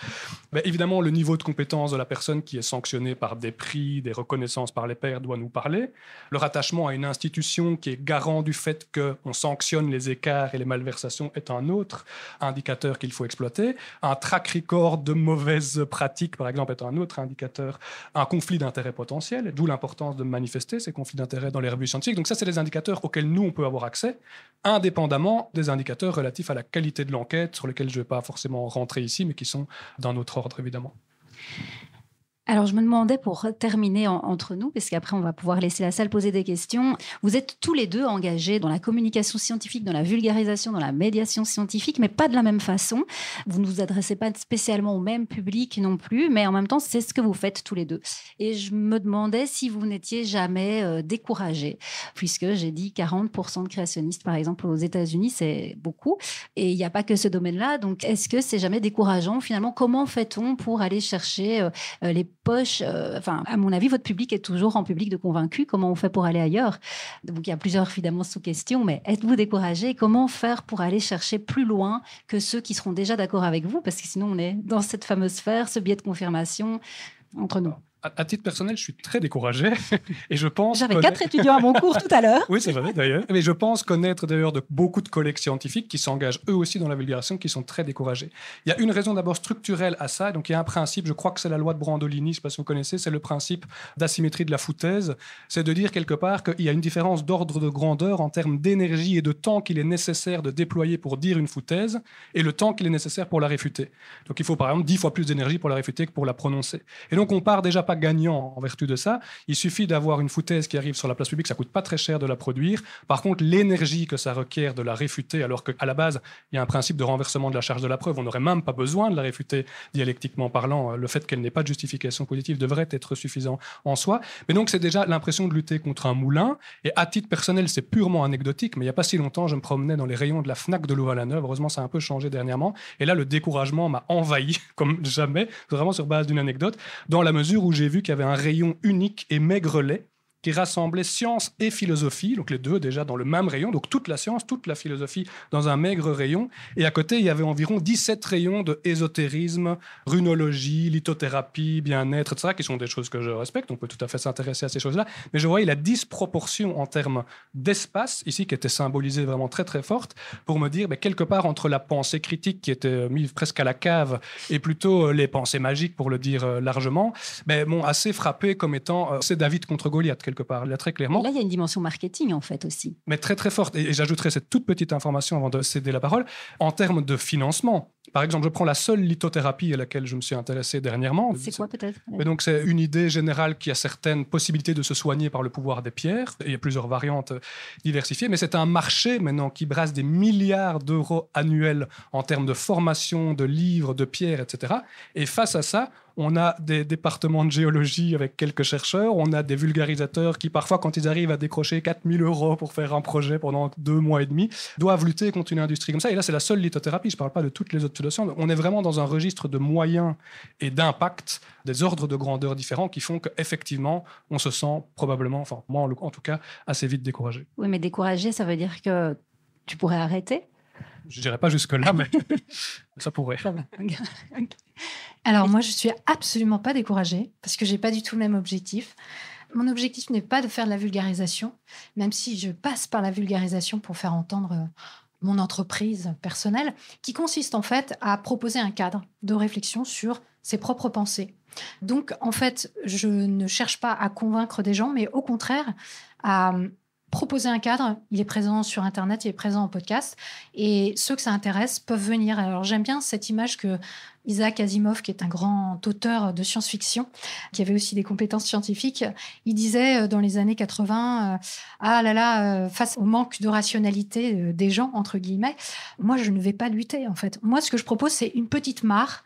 I: Mais évidemment, le niveau de compétence de la personne qui est sanctionnée par des prix, des reconnaissances par les pairs doit nous parler. Le rattachement à une institution qui est garant du fait qu'on sanctionne les écarts et les malversations est un autre indicateur qu'il faut exploiter. Un track record de mauvaises pratiques, par exemple, est un autre indicateur. Un conflit d'intérêts potentiel, d'où l'importance de manifester ces conflits d'intérêts dans les revues scientifiques. Donc ça, c'est des indicateurs auxquels nous, on peut avoir accès, indépendamment des indicateurs relatifs à la qualité de l'enquête, sur lesquels je ne vais pas forcément rentrer ici, mais qui sont d'un autre ordre, évidemment.
H: Alors, je me demandais pour terminer entre nous, parce qu'après, on va pouvoir laisser la salle poser des questions. Vous êtes tous les deux engagés dans la communication scientifique, dans la vulgarisation, dans la médiation scientifique, mais pas de la même façon. Vous ne vous adressez pas spécialement au même public non plus, mais en même temps, c'est ce que vous faites tous les deux. Et je me demandais si vous n'étiez jamais euh, découragés, puisque j'ai dit 40% de créationnistes, par exemple, aux États-Unis, c'est beaucoup. Et il n'y a pas que ce domaine-là. Donc, est-ce que c'est jamais décourageant Finalement, comment fait-on pour aller chercher euh, euh, les poche. Euh, enfin, à mon avis, votre public est toujours en public de convaincus. Comment on fait pour aller ailleurs? Donc, il y a plusieurs évidemment sous-questions, mais êtes-vous découragé? Comment faire pour aller chercher plus loin que ceux qui seront déjà d'accord avec vous? Parce que sinon, on est dans cette fameuse sphère, ce biais de confirmation entre nous
I: à, titre personnel, je suis très découragé et je pense.
H: J'avais quatre étudiants à mon cours tout à l'heure.
I: oui, c'est vrai d'ailleurs. Mais je pense connaître d'ailleurs de beaucoup de collègues scientifiques qui s'engagent eux aussi dans la vulgarisation, qui sont très découragés. Il y a une raison d'abord structurelle à ça. Donc il y a un principe, je crois que c'est la loi de Brandolini, je ne sais pas si vous connaissez, c'est le principe d'asymétrie de la foutaise. C'est de dire quelque part qu'il y a une différence d'ordre de grandeur en termes d'énergie et de temps qu'il est nécessaire de déployer pour dire une foutaise et le temps qu'il est nécessaire pour la réfuter. Donc il faut par exemple dix fois plus d'énergie pour la réfuter que pour la prononcer. Et donc on part déjà gagnant en vertu de ça. Il suffit d'avoir une foutaise qui arrive sur la place publique, ça coûte pas très cher de la produire. Par contre, l'énergie que ça requiert de la réfuter, alors qu'à la base, il y a un principe de renversement de la charge de la preuve, on n'aurait même pas besoin de la réfuter dialectiquement parlant. Le fait qu'elle n'ait pas de justification positive devrait être suffisant en soi. Mais donc, c'est déjà l'impression de lutter contre un moulin. Et à titre personnel, c'est purement anecdotique, mais il n'y a pas si longtemps, je me promenais dans les rayons de la FNAC de Louvain-la-Neuve. Heureusement, ça a un peu changé dernièrement. Et là, le découragement m'a envahi comme jamais, vraiment sur base d'une anecdote, dans la mesure où j'ai vu qu'il y avait un rayon unique et maigrelet qui rassemblait science et philosophie, donc les deux déjà dans le même rayon, donc toute la science, toute la philosophie dans un maigre rayon. Et à côté, il y avait environ 17 rayons de ésotérisme, runologie, lithothérapie, bien-être, etc., qui sont des choses que je respecte. On peut tout à fait s'intéresser à ces choses-là. Mais je voyais la disproportion en termes d'espace, ici, qui était symbolisée vraiment très, très forte, pour me dire, mais quelque part, entre la pensée critique qui était mise presque à la cave et plutôt euh, les pensées magiques, pour le dire euh, largement, mais m'ont assez frappé comme étant, euh, c'est David contre Goliath quelque part, là très clairement.
H: là, il y a une dimension marketing en fait aussi.
I: Mais très très forte. Et, j'ajouterai cette toute petite information avant de céder la parole. En termes de financement, par exemple, je prends la seule lithothérapie à laquelle je me suis intéressé dernièrement.
H: C'est quoi peut-être?
I: Mais donc c'est une idée générale qui a certaines possibilités de se soigner par le pouvoir des pierres. il y a plusieurs variantes diversifiées, mais c'est un marché maintenant qui brasse des milliards d'euros annuels en termes de formation, de livres, de pierres, etc. Et face à ça, on a des départements de géologie avec quelques chercheurs, on a des vulgarisateurs qui parfois, quand ils arrivent à décrocher 4000 euros pour faire un projet pendant deux mois et demi, doivent lutter contre une industrie comme ça. Et là, c'est la seule lithothérapie, je ne parle pas de toutes les autres solutions. On est vraiment dans un registre de moyens et d'impact, des ordres de grandeur différents qui font qu'effectivement, on se sent probablement, enfin moi en tout cas, assez vite découragé.
H: Oui, mais découragé, ça veut dire que tu pourrais arrêter
I: je dirais pas jusque-là, mais ça pourrait.
B: Alors moi, je suis absolument pas découragée parce que j'ai pas du tout le même objectif. Mon objectif n'est pas de faire de la vulgarisation, même si je passe par la vulgarisation pour faire entendre euh, mon entreprise personnelle, qui consiste en fait à proposer un cadre de réflexion sur ses propres pensées. Donc en fait, je ne cherche pas à convaincre des gens, mais au contraire à proposer un cadre. Il est présent sur Internet, il est présent en podcast. Et ceux que ça intéresse peuvent venir. Alors j'aime bien cette image que Isaac Asimov, qui est un grand auteur de science-fiction, qui avait aussi des compétences scientifiques, il disait euh, dans les années 80, euh, ah là là, euh, face au manque de rationalité des gens, entre guillemets, moi je ne vais pas lutter en fait. Moi ce que je propose, c'est une petite mare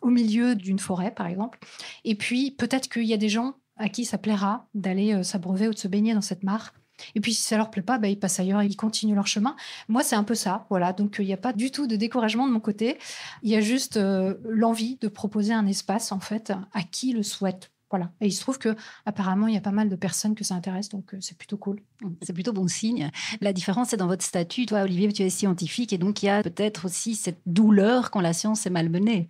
B: au milieu d'une forêt, par exemple. Et puis peut-être qu'il y a des gens à qui ça plaira d'aller s'abreuver ou de se baigner dans cette mare. Et puis si ça leur plaît pas, bah, ils passent ailleurs et ils continuent leur chemin. Moi, c'est un peu ça. Voilà. Donc il n'y a pas du tout de découragement de mon côté. Il y a juste euh, l'envie de proposer un espace en fait à qui le souhaite. Voilà. Et il se trouve que apparemment il y a pas mal de personnes que ça intéresse, donc euh, c'est plutôt cool.
H: C'est plutôt bon signe. La différence, c'est dans votre statut. Toi, Olivier, tu es scientifique et donc il y a peut-être aussi cette douleur quand la science est malmenée.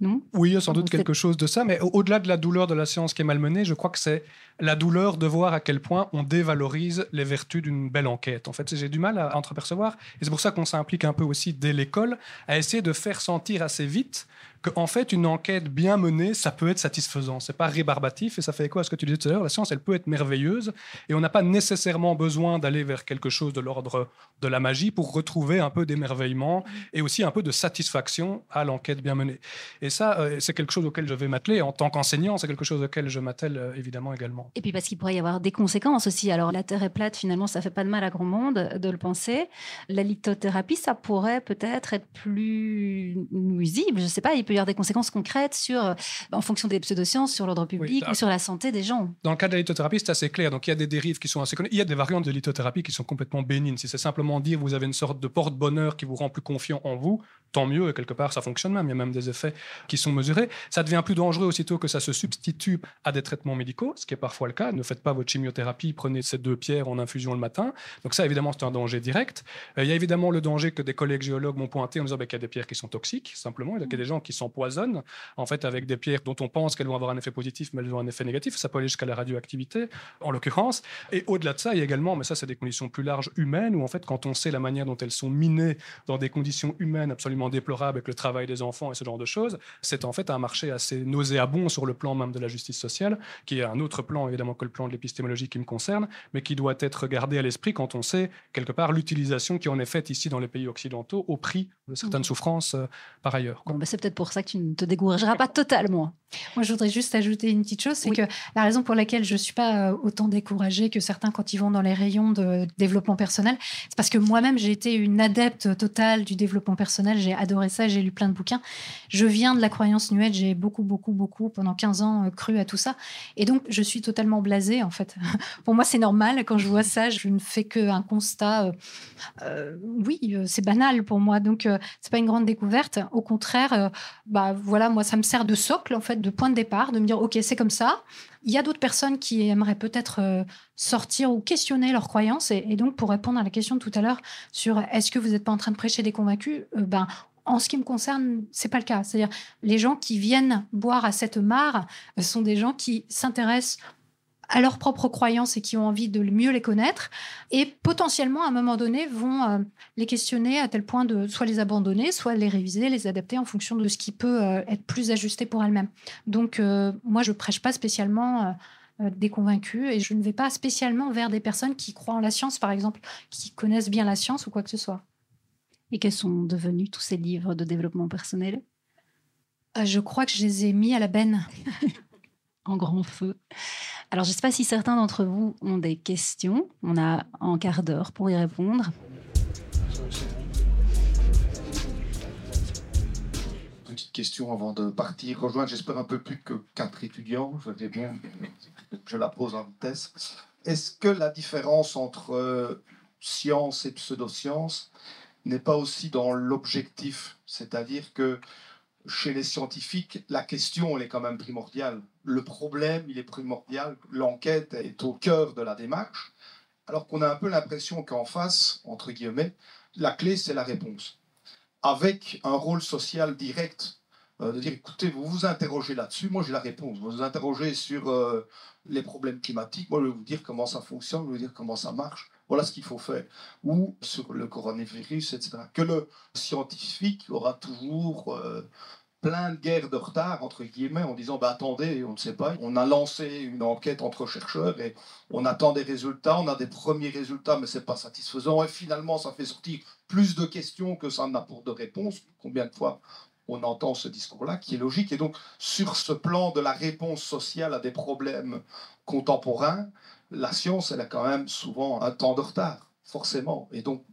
H: Non
I: Oui, il y a sans doute quelque chose de ça, mais au- au-delà de la douleur de la science qui est malmenée, je crois que c'est la douleur de voir à quel point on dévalorise les vertus d'une belle enquête. En fait, j'ai du mal à entreapercevoir, et c'est pour ça qu'on s'implique un peu aussi dès l'école, à essayer de faire sentir assez vite qu'en fait, une enquête bien menée, ça peut être satisfaisant. C'est pas rébarbatif, et ça fait écho à ce que tu disais tout à l'heure, la science, elle peut être merveilleuse, et on n'a pas nécessairement besoin d'aller vers quelque chose de l'ordre de la magie pour retrouver un peu d'émerveillement et aussi un peu de satisfaction à l'enquête bien menée. Et ça, euh, c'est quelque chose auquel je vais m'atteler. En tant qu'enseignant, c'est quelque chose auquel je m'attelle euh, évidemment également.
H: Et puis parce qu'il pourrait y avoir des conséquences aussi. Alors la Terre est plate, finalement, ça fait pas de mal à grand monde de le penser. La lithothérapie, ça pourrait peut-être être plus nuisible. Je sais pas, il peut y avoir des conséquences concrètes sur, euh, en fonction des pseudosciences, sur l'ordre public ou sur la santé des gens.
I: Dans le cas de la lithothérapie, c'est assez clair. Donc, il y a des dérives qui sont assez connues. Il y a des variantes de lithothérapie qui sont complètement bénignes. Si c'est simplement dire vous avez une sorte de porte-bonheur qui vous rend plus confiant en vous, tant mieux. Et quelque part, ça fonctionne même. Il y a même des effets qui sont mesurés. Ça devient plus dangereux aussitôt que ça se substitue à des traitements médicaux, ce qui est parfois le cas. Ne faites pas votre chimiothérapie, prenez ces deux pierres en infusion le matin. Donc, ça, évidemment, c'est un danger direct. Euh, il y a évidemment le danger que des collègues géologues m'ont pointé en disant bah, qu'il y a des pierres qui sont toxiques, simplement. Il y a des gens qui s'empoisonnent, en fait, avec des pierres dont on pense qu'elles vont avoir un effet positif, mais elles ont un effet négatif. Ça peut aller jusqu'à la radioactivité, en l'occurrence. Et au-delà de ça, il y a également, mais ça, c'est des conditions plus larges humaines, où en fait, quand on sait la manière dont elles sont minées dans des conditions humaines absolument déplorables avec le travail des enfants et ce genre de choses, c'est en fait un marché assez nauséabond sur le plan même de la justice sociale, qui est un autre plan évidemment que le plan de l'épistémologie qui me concerne, mais qui doit être gardé à l'esprit quand on sait quelque part l'utilisation qui en est faite ici dans les pays occidentaux au prix de certaines souffrances euh, par ailleurs.
H: Bon, bah, c'est peut-être pour ça que tu ne te décourageras pas totalement.
B: Moi, je voudrais juste ajouter une petite chose, c'est
H: Oui.
B: que la raison pour laquelle je suis pas euh, autant découragée que certains quand ils vont dans les rayons de développement personnel, c'est parce que moi-même j'ai été une adepte totale du développement personnel. J'ai adoré ça, j'ai lu plein de bouquins. Je viens de la croyance nuette, j'ai beaucoup, beaucoup, beaucoup pendant 15 ans euh, cru à tout ça, et donc je suis totalement blasée en fait. pour moi, c'est normal quand je vois ça, je ne fais qu'un constat. euh, euh, oui, c'est banal pour moi, donc euh, c'est pas une grande découverte. Au contraire, bah voilà, moi ça me sert de socle en fait, de point de départ, de me dire ok c'est comme ça. Il y a d'autres personnes qui aimeraient peut-être euh, sortir ou questionner leurs croyances et, donc pour répondre à la question de tout à l'heure sur est-ce que vous n'êtes pas en train de prêcher des convaincus, euh, ben en ce qui me concerne, c'est pas le cas. C'est-à-dire les gens qui viennent boire à cette mare euh, sont des gens qui s'intéressent à leurs propres croyances et qui ont envie de mieux les connaître et potentiellement à un moment donné vont euh, les questionner à tel point de soit les abandonner, soit les réviser, les adapter en fonction de ce qui peut euh, être plus ajusté pour elles-mêmes. Donc euh, moi je prêche pas spécialement des convaincus et je ne vais pas spécialement vers des personnes qui croient en la science par exemple, qui connaissent bien la science ou quoi que ce soit.
H: Et quels sont devenus tous ces livres de développement personnel?
B: Je crois que je les ai mis à la benne.
H: en grand feu. Alors, je ne sais pas si certains d'entre vous ont des questions. On a un quart d'heure pour y répondre.
J: Petite question avant de partir, rejoindre, j'espère un peu plus que quatre étudiants, je je la pose en vitesse. Est-ce que la différence entre euh, science et pseudoscience n'est pas aussi dans l'objectif? C'est-à-dire que chez les scientifiques, la question, est quand même primordiale. Le problème, il est primordial. L'enquête est au cœur de la démarche. Alors qu'on a un peu l'impression qu'en face, entre guillemets, la clé, c'est la réponse. Avec un rôle social direct, euh, de dire, écoutez, vous vous interrogez là-dessus, moi j'ai la réponse. Vous vous interrogez sur euh, les problèmes climatiques, moi je vais vous dire comment ça fonctionne, je vais vous dire comment ça marche. Voilà ce qu'il faut faire. Ou sur le coronavirus, etc. Que le scientifique aura toujours euh, plein de guerres de retard, entre guillemets, en disant bah, attendez, on ne sait pas. On a lancé une enquête entre chercheurs et on attend des résultats. On a des premiers résultats, mais ce n'est pas satisfaisant. Et finalement, ça fait sortir plus de questions que ça n'apporte de réponses. Combien de fois on entend ce discours-là, qui est logique. Et donc, sur ce plan de la réponse sociale à des problèmes contemporains, la science, elle a quand même souvent un temps de retard, forcément. Et donc,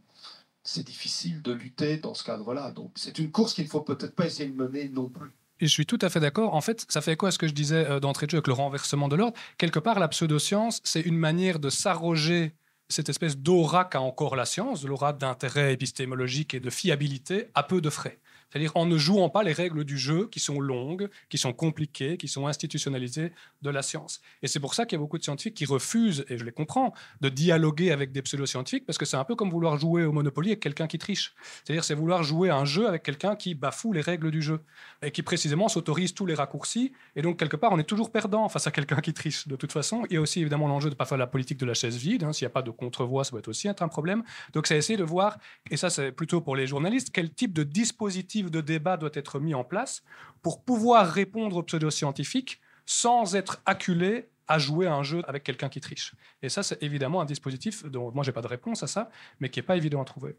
J: c'est difficile de lutter dans ce cadre-là. Donc, c'est une course qu'il ne faut peut-être pas essayer de mener non plus.
I: Et je suis tout à fait d'accord. En fait, ça fait quoi ce que je disais euh, d'entrée de jeu avec le renversement de l'ordre? Quelque part, la pseudoscience, c'est une manière de s'arroger cette espèce d'aura qu'a encore la science, l'aura d'intérêt épistémologique et de fiabilité à peu de frais. C'est-à-dire en ne jouant pas les règles du jeu qui sont longues, qui sont compliquées, qui sont institutionnalisées de la science. Et c'est pour ça qu'il y a beaucoup de scientifiques qui refusent, et je les comprends, de dialoguer avec des pseudo-scientifiques, parce que c'est un peu comme vouloir jouer au Monopoly avec quelqu'un qui triche. C'est-à-dire c'est vouloir jouer à un jeu avec quelqu'un qui bafoue les règles du jeu, et qui précisément s'autorise tous les raccourcis, et donc quelque part on est toujours perdant face à quelqu'un qui triche, de toute façon. Il y a aussi évidemment l'enjeu de ne pas faire la politique de la chaise vide, hein. s'il n'y a pas de contre-voix, ça peut être aussi être un problème. Donc c'est essayer de voir, et ça c'est plutôt pour les journalistes, quel type de dispositif de débat doit être mis en place pour pouvoir répondre aux pseudo-scientifiques sans être acculé à jouer un jeu avec quelqu'un qui triche. Et ça, c'est évidemment un dispositif dont moi, j'ai pas de réponse à ça, mais qui n'est pas évident à trouver.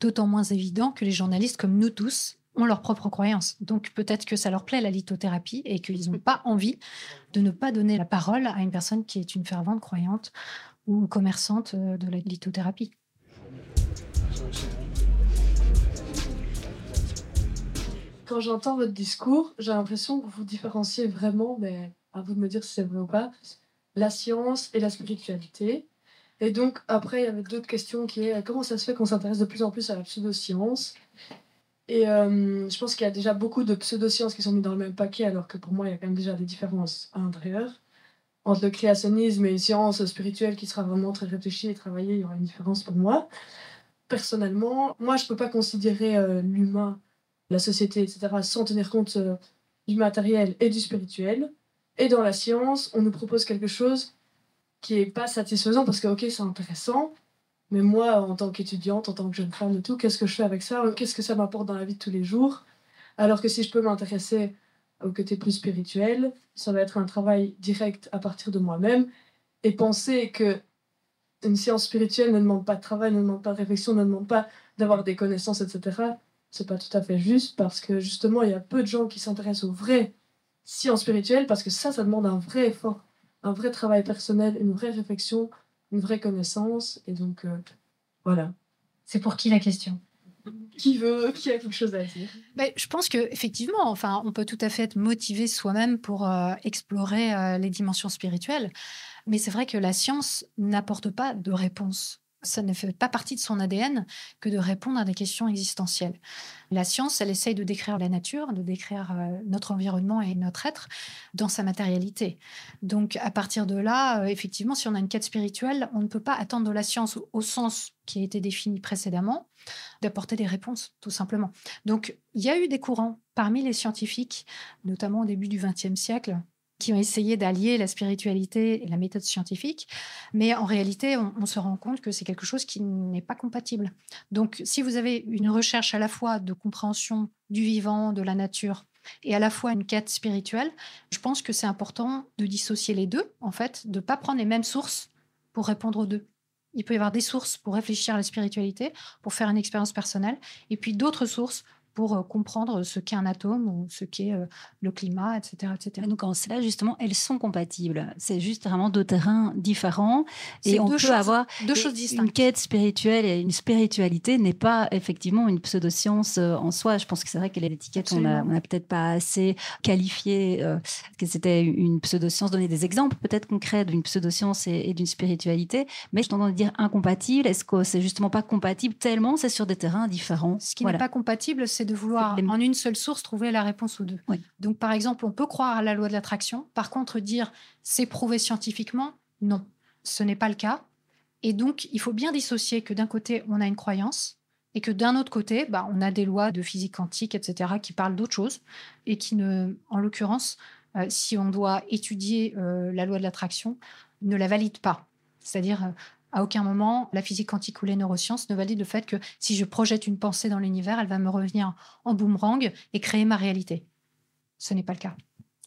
B: D'autant moins évident que les journalistes, comme nous tous, ont leurs propres croyances. Donc peut-être que ça leur plaît la lithothérapie et qu'ils n'ont pas envie de ne pas donner la parole à une personne qui est une fervente croyante ou commerçante euh, de la lithothérapie.
K: Quand j'entends votre discours, j'ai l'impression que vous différenciez vraiment, mais à vous de me dire si c'est vrai ou pas, la science et la spiritualité. Et donc, après, il y avait d'autres questions qui est comment ça se fait qu'on s'intéresse de plus en plus à la pseudoscience? Et euh, je pense qu'il y a déjà beaucoup de pseudosciences qui sont mises dans le même paquet, alors que pour moi, il y a quand même déjà des différences à l'intérieur. Entre le créationnisme et une science spirituelle qui sera vraiment très réfléchie et travaillée, il y aura une différence pour moi. Personnellement, moi, je ne peux pas considérer euh, l'humain, la société, etc., sans tenir compte euh, du matériel et du spirituel. Et dans la science, on nous propose quelque chose qui est pas satisfaisant parce que, ok, c'est intéressant, mais moi, en tant qu'étudiante, en tant que jeune femme et tout, qu'est-ce que je fais avec ça? Qu'est-ce que ça m'apporte dans la vie de tous les jours? Alors que si je peux m'intéresser au côté plus spirituel, ça va être un travail direct à partir de moi-même et penser que une science spirituelle ne demande pas de travail, ne demande pas de réflexion, ne demande pas d'avoir des connaissances, etc. C'est pas tout à fait juste parce que justement, il y a peu de gens qui s'intéressent aux vraies science spirituelle, parce que ça, ça demande un vrai effort, un vrai travail personnel, une vraie réflexion, une vraie connaissance. Et donc, euh, voilà.
B: C'est pour qui la question?
K: Qui veut, qui a quelque chose à dire?
B: Ben, Je pense que effectivement, enfin, on peut tout à fait être motivé soi-même pour euh, explorer euh, les dimensions spirituelles, mais c'est vrai que la science n'apporte pas de réponse ça ne fait pas partie de son ADN que de répondre à des questions existentielles. La science, elle essaye de décrire la nature, de décrire euh, notre environnement et notre être dans sa matérialité. Donc, à partir de là, euh, effectivement, si on a une quête spirituelle, on ne peut pas attendre de la science au sens qui a été défini précédemment d'apporter des réponses, tout simplement. Donc, il y a eu des courants parmi les scientifiques, notamment au début du XXe siècle, qui ont essayé d'allier la spiritualité et la méthode scientifique, mais en réalité, on, se rend compte que c'est quelque chose qui n'est pas compatible. Donc, si vous avez une recherche à la fois de compréhension du vivant, de la nature, et à la fois une quête spirituelle, je pense que c'est important de dissocier les deux, en fait, de ne pas prendre les mêmes sources pour répondre aux deux. Il peut y avoir des sources pour réfléchir à la spiritualité, pour faire une expérience personnelle, et puis d'autres sources pour euh, comprendre ce qu'est un atome ou ce qu'est euh, le climat, etc. etc.
H: donc en cela, justement, elles sont compatibles. C'est juste vraiment deux terrains différents. Et on peut avoir
B: deux choses distinctes.
H: Une quête spirituelle et une spiritualité n'est pas effectivement une pseudoscience euh, en soi. Je pense que c'est vrai que l'étiquette, on n'a peut-être pas assez qualifié que c'était une pseudoscience. Donner des exemples peut-être concrets d'une pseudoscience et, et d'une spiritualité. Mais je tendance à dire incompatible. Est-ce que c'est justement pas compatible tellement C'est sur des terrains différents?
B: Ce qui n'est pas compatible, c'est de vouloir en une seule source trouver la réponse aux deux. Donc par exemple, on peut croire à la loi de l'attraction, par contre dire c'est prouvé scientifiquement, non, ce n'est pas le cas. Et donc il faut bien dissocier que d'un côté on a une croyance et que d'un autre côté, bah, on a des lois de physique quantique, etc., qui parlent d'autre chose et qui ne, en l'occurrence, euh, si on doit étudier euh, la loi de l'attraction, ne la valident pas. C'est-à-dire, euh, à aucun moment, la physique quantique ou les neurosciences ne valident le fait que si je projette une pensée dans l'univers, elle va me revenir en boomerang et créer ma réalité. Ce n'est pas le cas.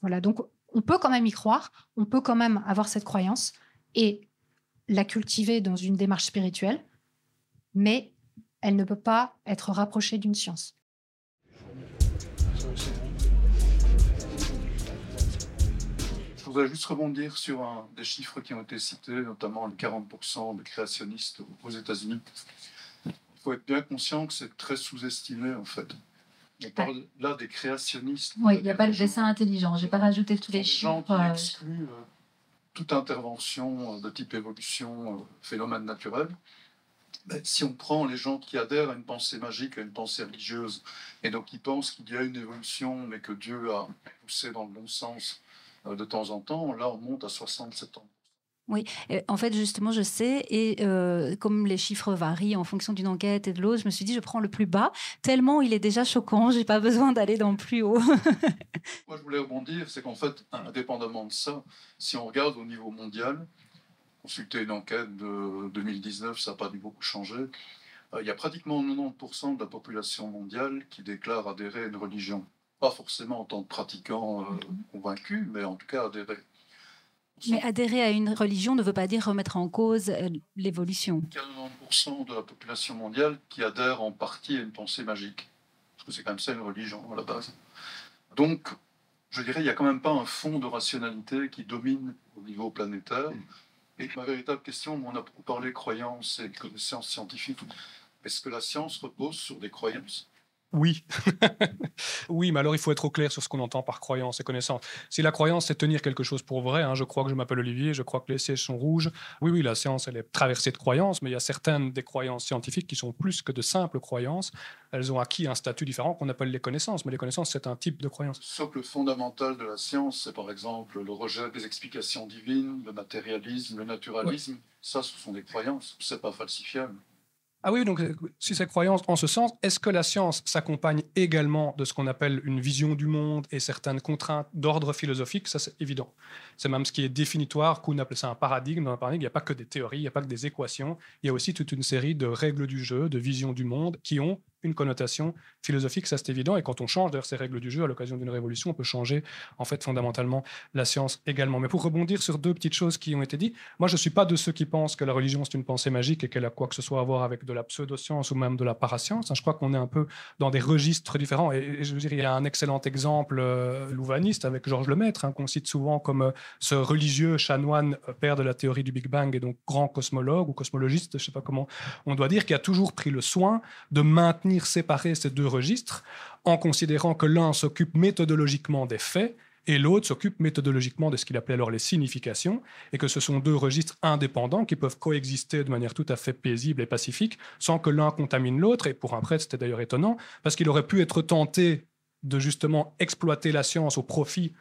B: Voilà, donc on peut quand même y croire, on peut quand même avoir cette croyance et la cultiver dans une démarche spirituelle, mais elle ne peut pas être rapprochée d'une science.
E: Voudrais juste rebondir sur un, des chiffres qui ont été cités, notamment les 40% de créationnistes aux États-Unis. Il faut être bien conscient que c'est très sous-estimé, en fait. On parle là des créationnistes.
H: Oui, il n'y a pas le dessin intelligent. Je n'ai pas rajouté tous les chiffres.
E: gens qui euh, excluent euh, toute intervention de type évolution, euh, phénomène naturel. Ben, si on prend les gens qui adhèrent à une pensée magique, à une pensée religieuse, et donc qui pensent qu'il y a une évolution, mais que Dieu a poussé dans le bon sens euh, de temps en temps, là on monte à 67 ans.
H: Oui, en fait, justement, je sais, et euh, comme les chiffres varient en fonction d'une enquête et de l'autre, je me suis dit, je prends le plus bas, tellement il est déjà choquant, j'ai pas besoin d'aller dans le plus haut.
E: Moi, je voulais rebondir, c'est qu'en fait, indépendamment de ça, si on regarde au niveau mondial, consulter une enquête de 2019, ça n'a pas dû beaucoup changer, euh, il y a pratiquement 90% de la population mondiale qui déclare adhérer à une religion. Pas forcément en tant que pratiquant euh, convaincu, mais en tout cas adhérer.
H: Mais adhérer à une religion ne veut pas dire remettre en cause euh, l'évolution.
E: 90% de la population mondiale qui adhère en partie à une pensée magique. Parce que c'est quand même ça une religion à la base. Donc, je dirais, il n'y a quand même pas un fond de rationalité qui domine au niveau planétaire. Et ma véritable question, on a beaucoup parlé croyances et connaissances scientifiques. Est-ce que la science repose sur des croyances?
I: Oui. oui, mais alors il faut être au clair sur ce qu'on entend par croyance et connaissance. Si la croyance, c'est tenir quelque chose pour vrai, hein, je crois que je m'appelle Olivier, je crois que les sièges sont rouges. Oui, oui, la science, elle est traversée de croyances, mais il y a certaines des croyances scientifiques qui sont plus que de simples croyances. Elles ont acquis un statut différent qu'on appelle les connaissances, mais les connaissances, c'est un type de croyance.
E: Sauf que le fondamental de la science, c'est par exemple le rejet des explications divines, le matérialisme, le naturalisme. Ça, ce sont des croyances, c'est pas falsifiable.
I: Ah oui, donc euh, si cette croyance en ce sens, est-ce que la science s'accompagne également de ce qu'on appelle une vision du monde et certaines contraintes d'ordre philosophique? Ça, c'est évident. C'est même ce qui est définitoire, qu'on appelle ça un paradigme. Dans un paradigme, il n'y a pas que des théories, il n'y a pas que des équations, il y a aussi toute une série de règles du jeu, de visions du monde qui ont une connotation philosophique, ça c'est évident. Et quand on change d'ailleurs ces règles du jeu à l'occasion d'une révolution, on peut changer en fait fondamentalement la science également. Mais pour rebondir sur deux petites choses qui ont été dites, moi je ne suis pas de ceux qui pensent que la religion c'est une pensée magique et qu'elle a quoi que ce soit à voir avec de la pseudo-science ou même de la parascience. Je crois qu'on est un peu dans des registres différents. Et, je veux dire, il y a un excellent exemple euh, louvaniste avec Georges Lemaître, hein, qu'on cite souvent comme euh, ce religieux chanoine euh, père de la théorie du Big Bang et donc grand cosmologue ou cosmologiste, je ne sais pas comment on doit dire, qui a toujours pris le soin de maintenir séparer ces deux registres en considérant que l'un s'occupe méthodologiquement des faits et l'autre s'occupe méthodologiquement de ce qu'il appelait alors les significations, et que ce sont deux registres indépendants qui peuvent coexister de manière tout à fait paisible et pacifique, sans que l'un contamine l'autre. Et pour un prêtre, c'était d'ailleurs étonnant, parce qu'il aurait pu être tenté de justement exploiter la science au profit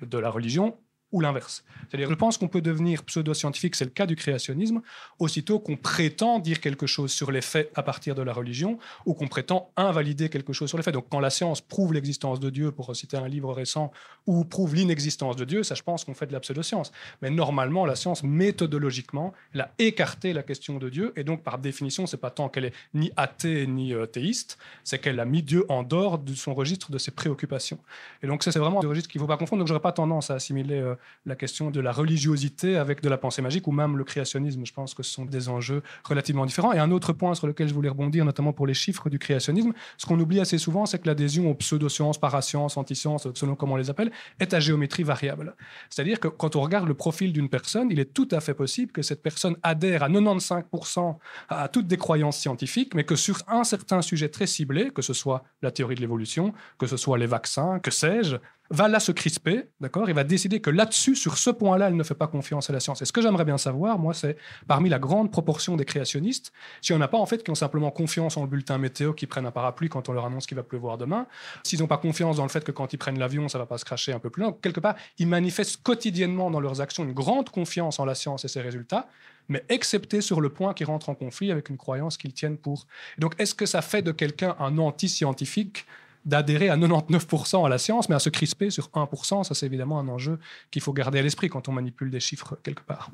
I: de la religion, ou l'inverse. C'est-à-dire, je pense qu'on peut devenir pseudo-scientifique, c'est le cas du créationnisme, aussitôt qu'on prétend dire quelque chose sur les faits à partir de la religion, ou qu'on prétend invalider quelque chose sur les faits. Donc, quand la science prouve l'existence de Dieu, pour citer un livre récent, ou prouve l'inexistence de Dieu, ça, je pense qu'on fait de la pseudo-science. Mais normalement, la science, méthodologiquement, elle a écarté la question de Dieu, et donc, par définition, c'est pas tant qu'elle est ni athée ni euh, théiste, c'est qu'elle a mis Dieu en dehors de son registre de ses préoccupations. Et donc, ça, c'est vraiment un registre qu'il ne faut pas confondre. Donc, j'aurais pas tendance à assimiler euh, la question de la religiosité avec de la pensée magique ou même le créationnisme. Je pense que ce sont des enjeux relativement différents. Et un autre point sur lequel je voulais rebondir, notamment pour les chiffres du créationnisme, ce qu'on oublie assez souvent, c'est que l'adhésion aux pseudosciences, parasciences, antisciences, selon comment on les appelle, est à géométrie variable. C'est-à-dire que quand on regarde le profil d'une personne, il est tout à fait possible que cette personne adhère à 95% à toutes des croyances scientifiques, mais que sur un certain sujet très ciblé, que ce soit la théorie de l'évolution, que ce soit les vaccins, que sais-je, va là se crisper, d'accord Il va décider que là-dessus, sur ce point-là, elle ne fait pas confiance à la science. Et ce que j'aimerais bien savoir, moi, c'est parmi la grande proportion des créationnistes, s'il n'y en a pas en fait qui ont simplement confiance en le bulletin météo, qui prennent un parapluie quand on leur annonce qu'il va pleuvoir demain, s'ils n'ont pas confiance dans le fait que quand ils prennent l'avion, ça va pas se cracher un peu plus loin. Quelque part, ils manifestent quotidiennement dans leurs actions une grande confiance en la science et ses résultats, mais excepté sur le point qui rentre en conflit avec une croyance qu'ils tiennent pour. donc, est-ce que ça fait de quelqu'un un anti-scientifique d'adhérer à 99% à la science, mais à se crisper sur 1%, ça c'est évidemment un enjeu qu'il faut garder à l'esprit quand on manipule des chiffres quelque part.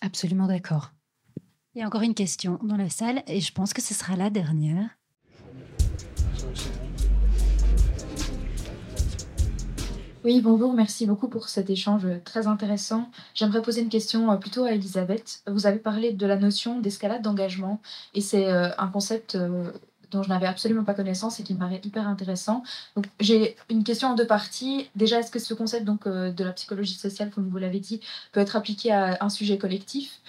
H: Absolument d'accord. Il y a encore une question dans la salle et je pense que ce sera la dernière.
L: Oui, bonjour, merci beaucoup pour cet échange très intéressant. J'aimerais poser une question euh, plutôt à Elisabeth. Vous avez parlé de la notion d'escalade d'engagement et c'est euh, un concept euh, dont je n'avais absolument pas connaissance et qui me paraît hyper intéressant. J'ai une question en deux parties. Déjà, est-ce que ce concept donc euh, de la psychologie sociale, comme vous l'avez dit, peut être appliqué à un sujet collectif?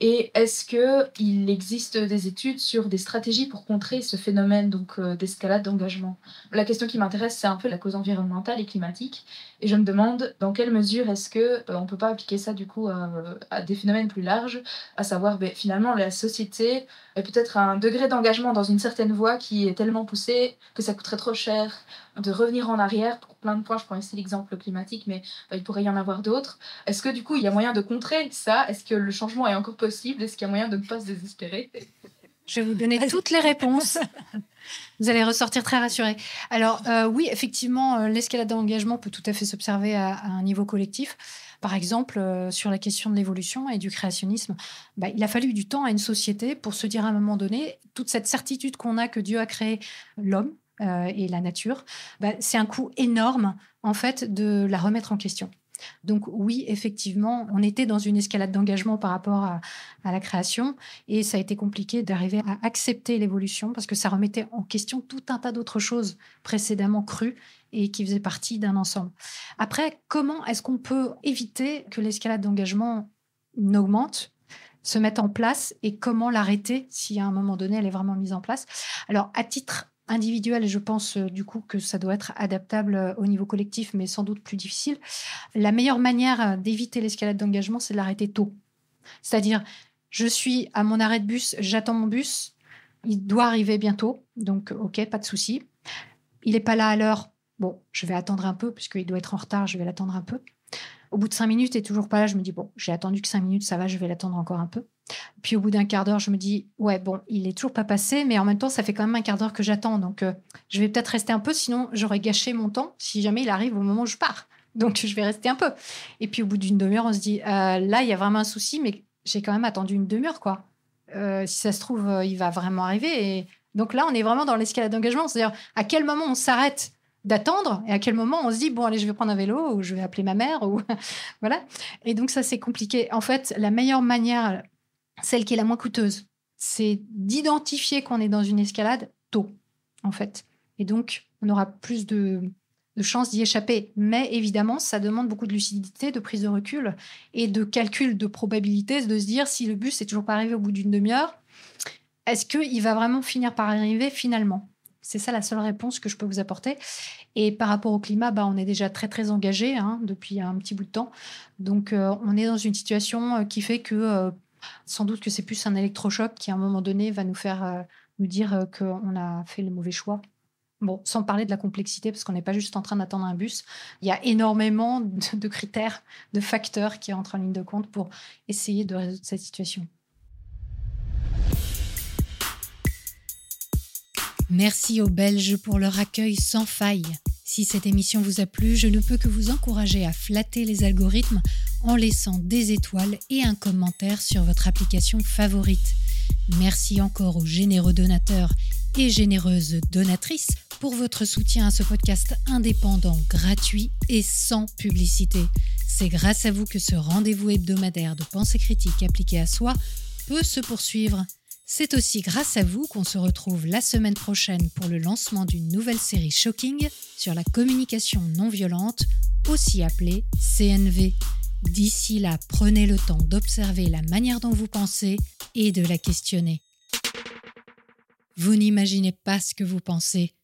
L: Et est-ce qu'il existe des études sur des stratégies pour contrer ce phénomène donc euh, d'escalade d'engagement? La question qui m'intéresse, c'est un peu la cause environnementale et climatique. Et je me demande dans quelle mesure est-ce que euh, on peut pas appliquer ça du coup à, des phénomènes plus larges, à savoir ben, finalement la société est peut-être un degré d'engagement dans une certaine voie qui est tellement poussé que ça coûterait trop cher de revenir en arrière pour plein de points. Je prends ici l'exemple climatique, mais ben, il pourrait y en avoir d'autres. Est-ce que du coup il y a moyen de contrer ça? Est-ce que le changement est encore possible? Est-ce qu'il y a moyen de ne pas se désespérer?
B: Je vais vous donner toutes les réponses. Vous allez ressortir très rassuré. Alors euh, oui, effectivement, euh, l'escalade d'engagement peut tout à fait s'observer à, un niveau collectif. Par exemple, euh, sur la question de l'évolution et du créationnisme, bah, il a fallu du temps à une société pour se dire à un moment donné, toute cette certitude qu'on a que Dieu a créé l'homme et la nature, bah, c'est un coût énorme en fait de la remettre en question. Donc oui, effectivement, on était dans une escalade d'engagement par rapport à, la création et ça a été compliqué d'arriver à accepter l'évolution parce que ça remettait en question tout un tas d'autres choses précédemment crues et qui faisaient partie d'un ensemble. Après, comment est-ce qu'on peut éviter que l'escalade d'engagement n'augmente se mette en place et comment l'arrêter si à un moment donné elle est vraiment mise en place? Alors, à titre individuel, je pense euh, du coup que ça doit être adaptable euh, au niveau collectif, mais sans doute plus difficile. La meilleure manière euh, d'éviter l'escalade d'engagement, c'est de l'arrêter tôt. C'est-à-dire, je suis à mon arrêt de bus, j'attends mon bus, il doit arriver bientôt, donc ok, pas de souci. Il n'est pas là à l'heure, bon, je vais attendre un peu, puisqu'il doit être en retard, je vais l'attendre un peu. Au bout de cinq minutes, n'est toujours pas là, je me dis, bon, j'ai attendu que cinq minutes, ça va, je vais l'attendre encore un peu. Puis au bout d'un quart d'heure, je me dis, ouais, bon, il est toujours pas passé, mais en même temps, ça fait quand même un quart d'heure que j'attends. Donc, euh, je vais peut-être rester un peu, sinon j'aurais gâché mon temps si jamais il arrive au moment où je pars. Donc, je vais rester un peu. Et puis au bout d'une demi-heure, on se dit, euh, là, il y a vraiment un souci, mais j'ai quand même attendu une demi-heure, quoi. Euh, si ça se trouve, il va vraiment arriver. Et donc là, on est vraiment dans l'escalade d'engagement. C'est-à-dire, à quel moment on s'arrête d'attendre et à quel moment on se dit bon allez je vais prendre un vélo ou je vais appeler ma mère ou voilà et donc ça c'est compliqué en fait la meilleure manière celle qui est la moins coûteuse. C'est d'identifier qu'on est dans une escalade tôt, en fait. Et donc, on aura plus de, chances d'y échapper. Mais évidemment, ça demande beaucoup de lucidité, de prise de recul et de calcul de probabilité, de se dire si le bus n'est toujours pas arrivé au bout d'une demi-heure, est-ce qu'il va vraiment finir par arriver finalement? C'est ça la seule réponse que je peux vous apporter. Et par rapport au climat, bah, on est déjà très très engagé hein, depuis un petit bout de temps. Donc euh, on est dans une situation euh, qui fait que euh, sans doute que c'est plus un électrochoc qui, à un moment donné, va nous faire nous dire qu'on a fait le mauvais choix. Bon, sans parler de la complexité, parce qu'on n'est pas juste en train d'attendre un bus. Il y a énormément de, critères, de facteurs qui entrent en ligne de compte pour essayer de résoudre cette situation. Merci aux Belges pour leur accueil sans faille. Si cette émission vous a plu, je ne peux que vous encourager à flatter les algorithmes en laissant des étoiles et un commentaire sur votre application favorite. Merci encore aux généreux donateurs et généreuses donatrices pour votre soutien à ce podcast indépendant, gratuit et sans publicité. C'est grâce à vous que ce rendez-vous hebdomadaire de pensée critique appliquée à soi peut se poursuivre. C'est aussi grâce à vous qu'on se retrouve la semaine prochaine pour le lancement d'une nouvelle série Shocking sur la communication non violente, aussi appelée CNV. D'ici là, prenez le temps d'observer la manière dont vous pensez et de la questionner. Vous n'imaginez pas ce que vous pensez.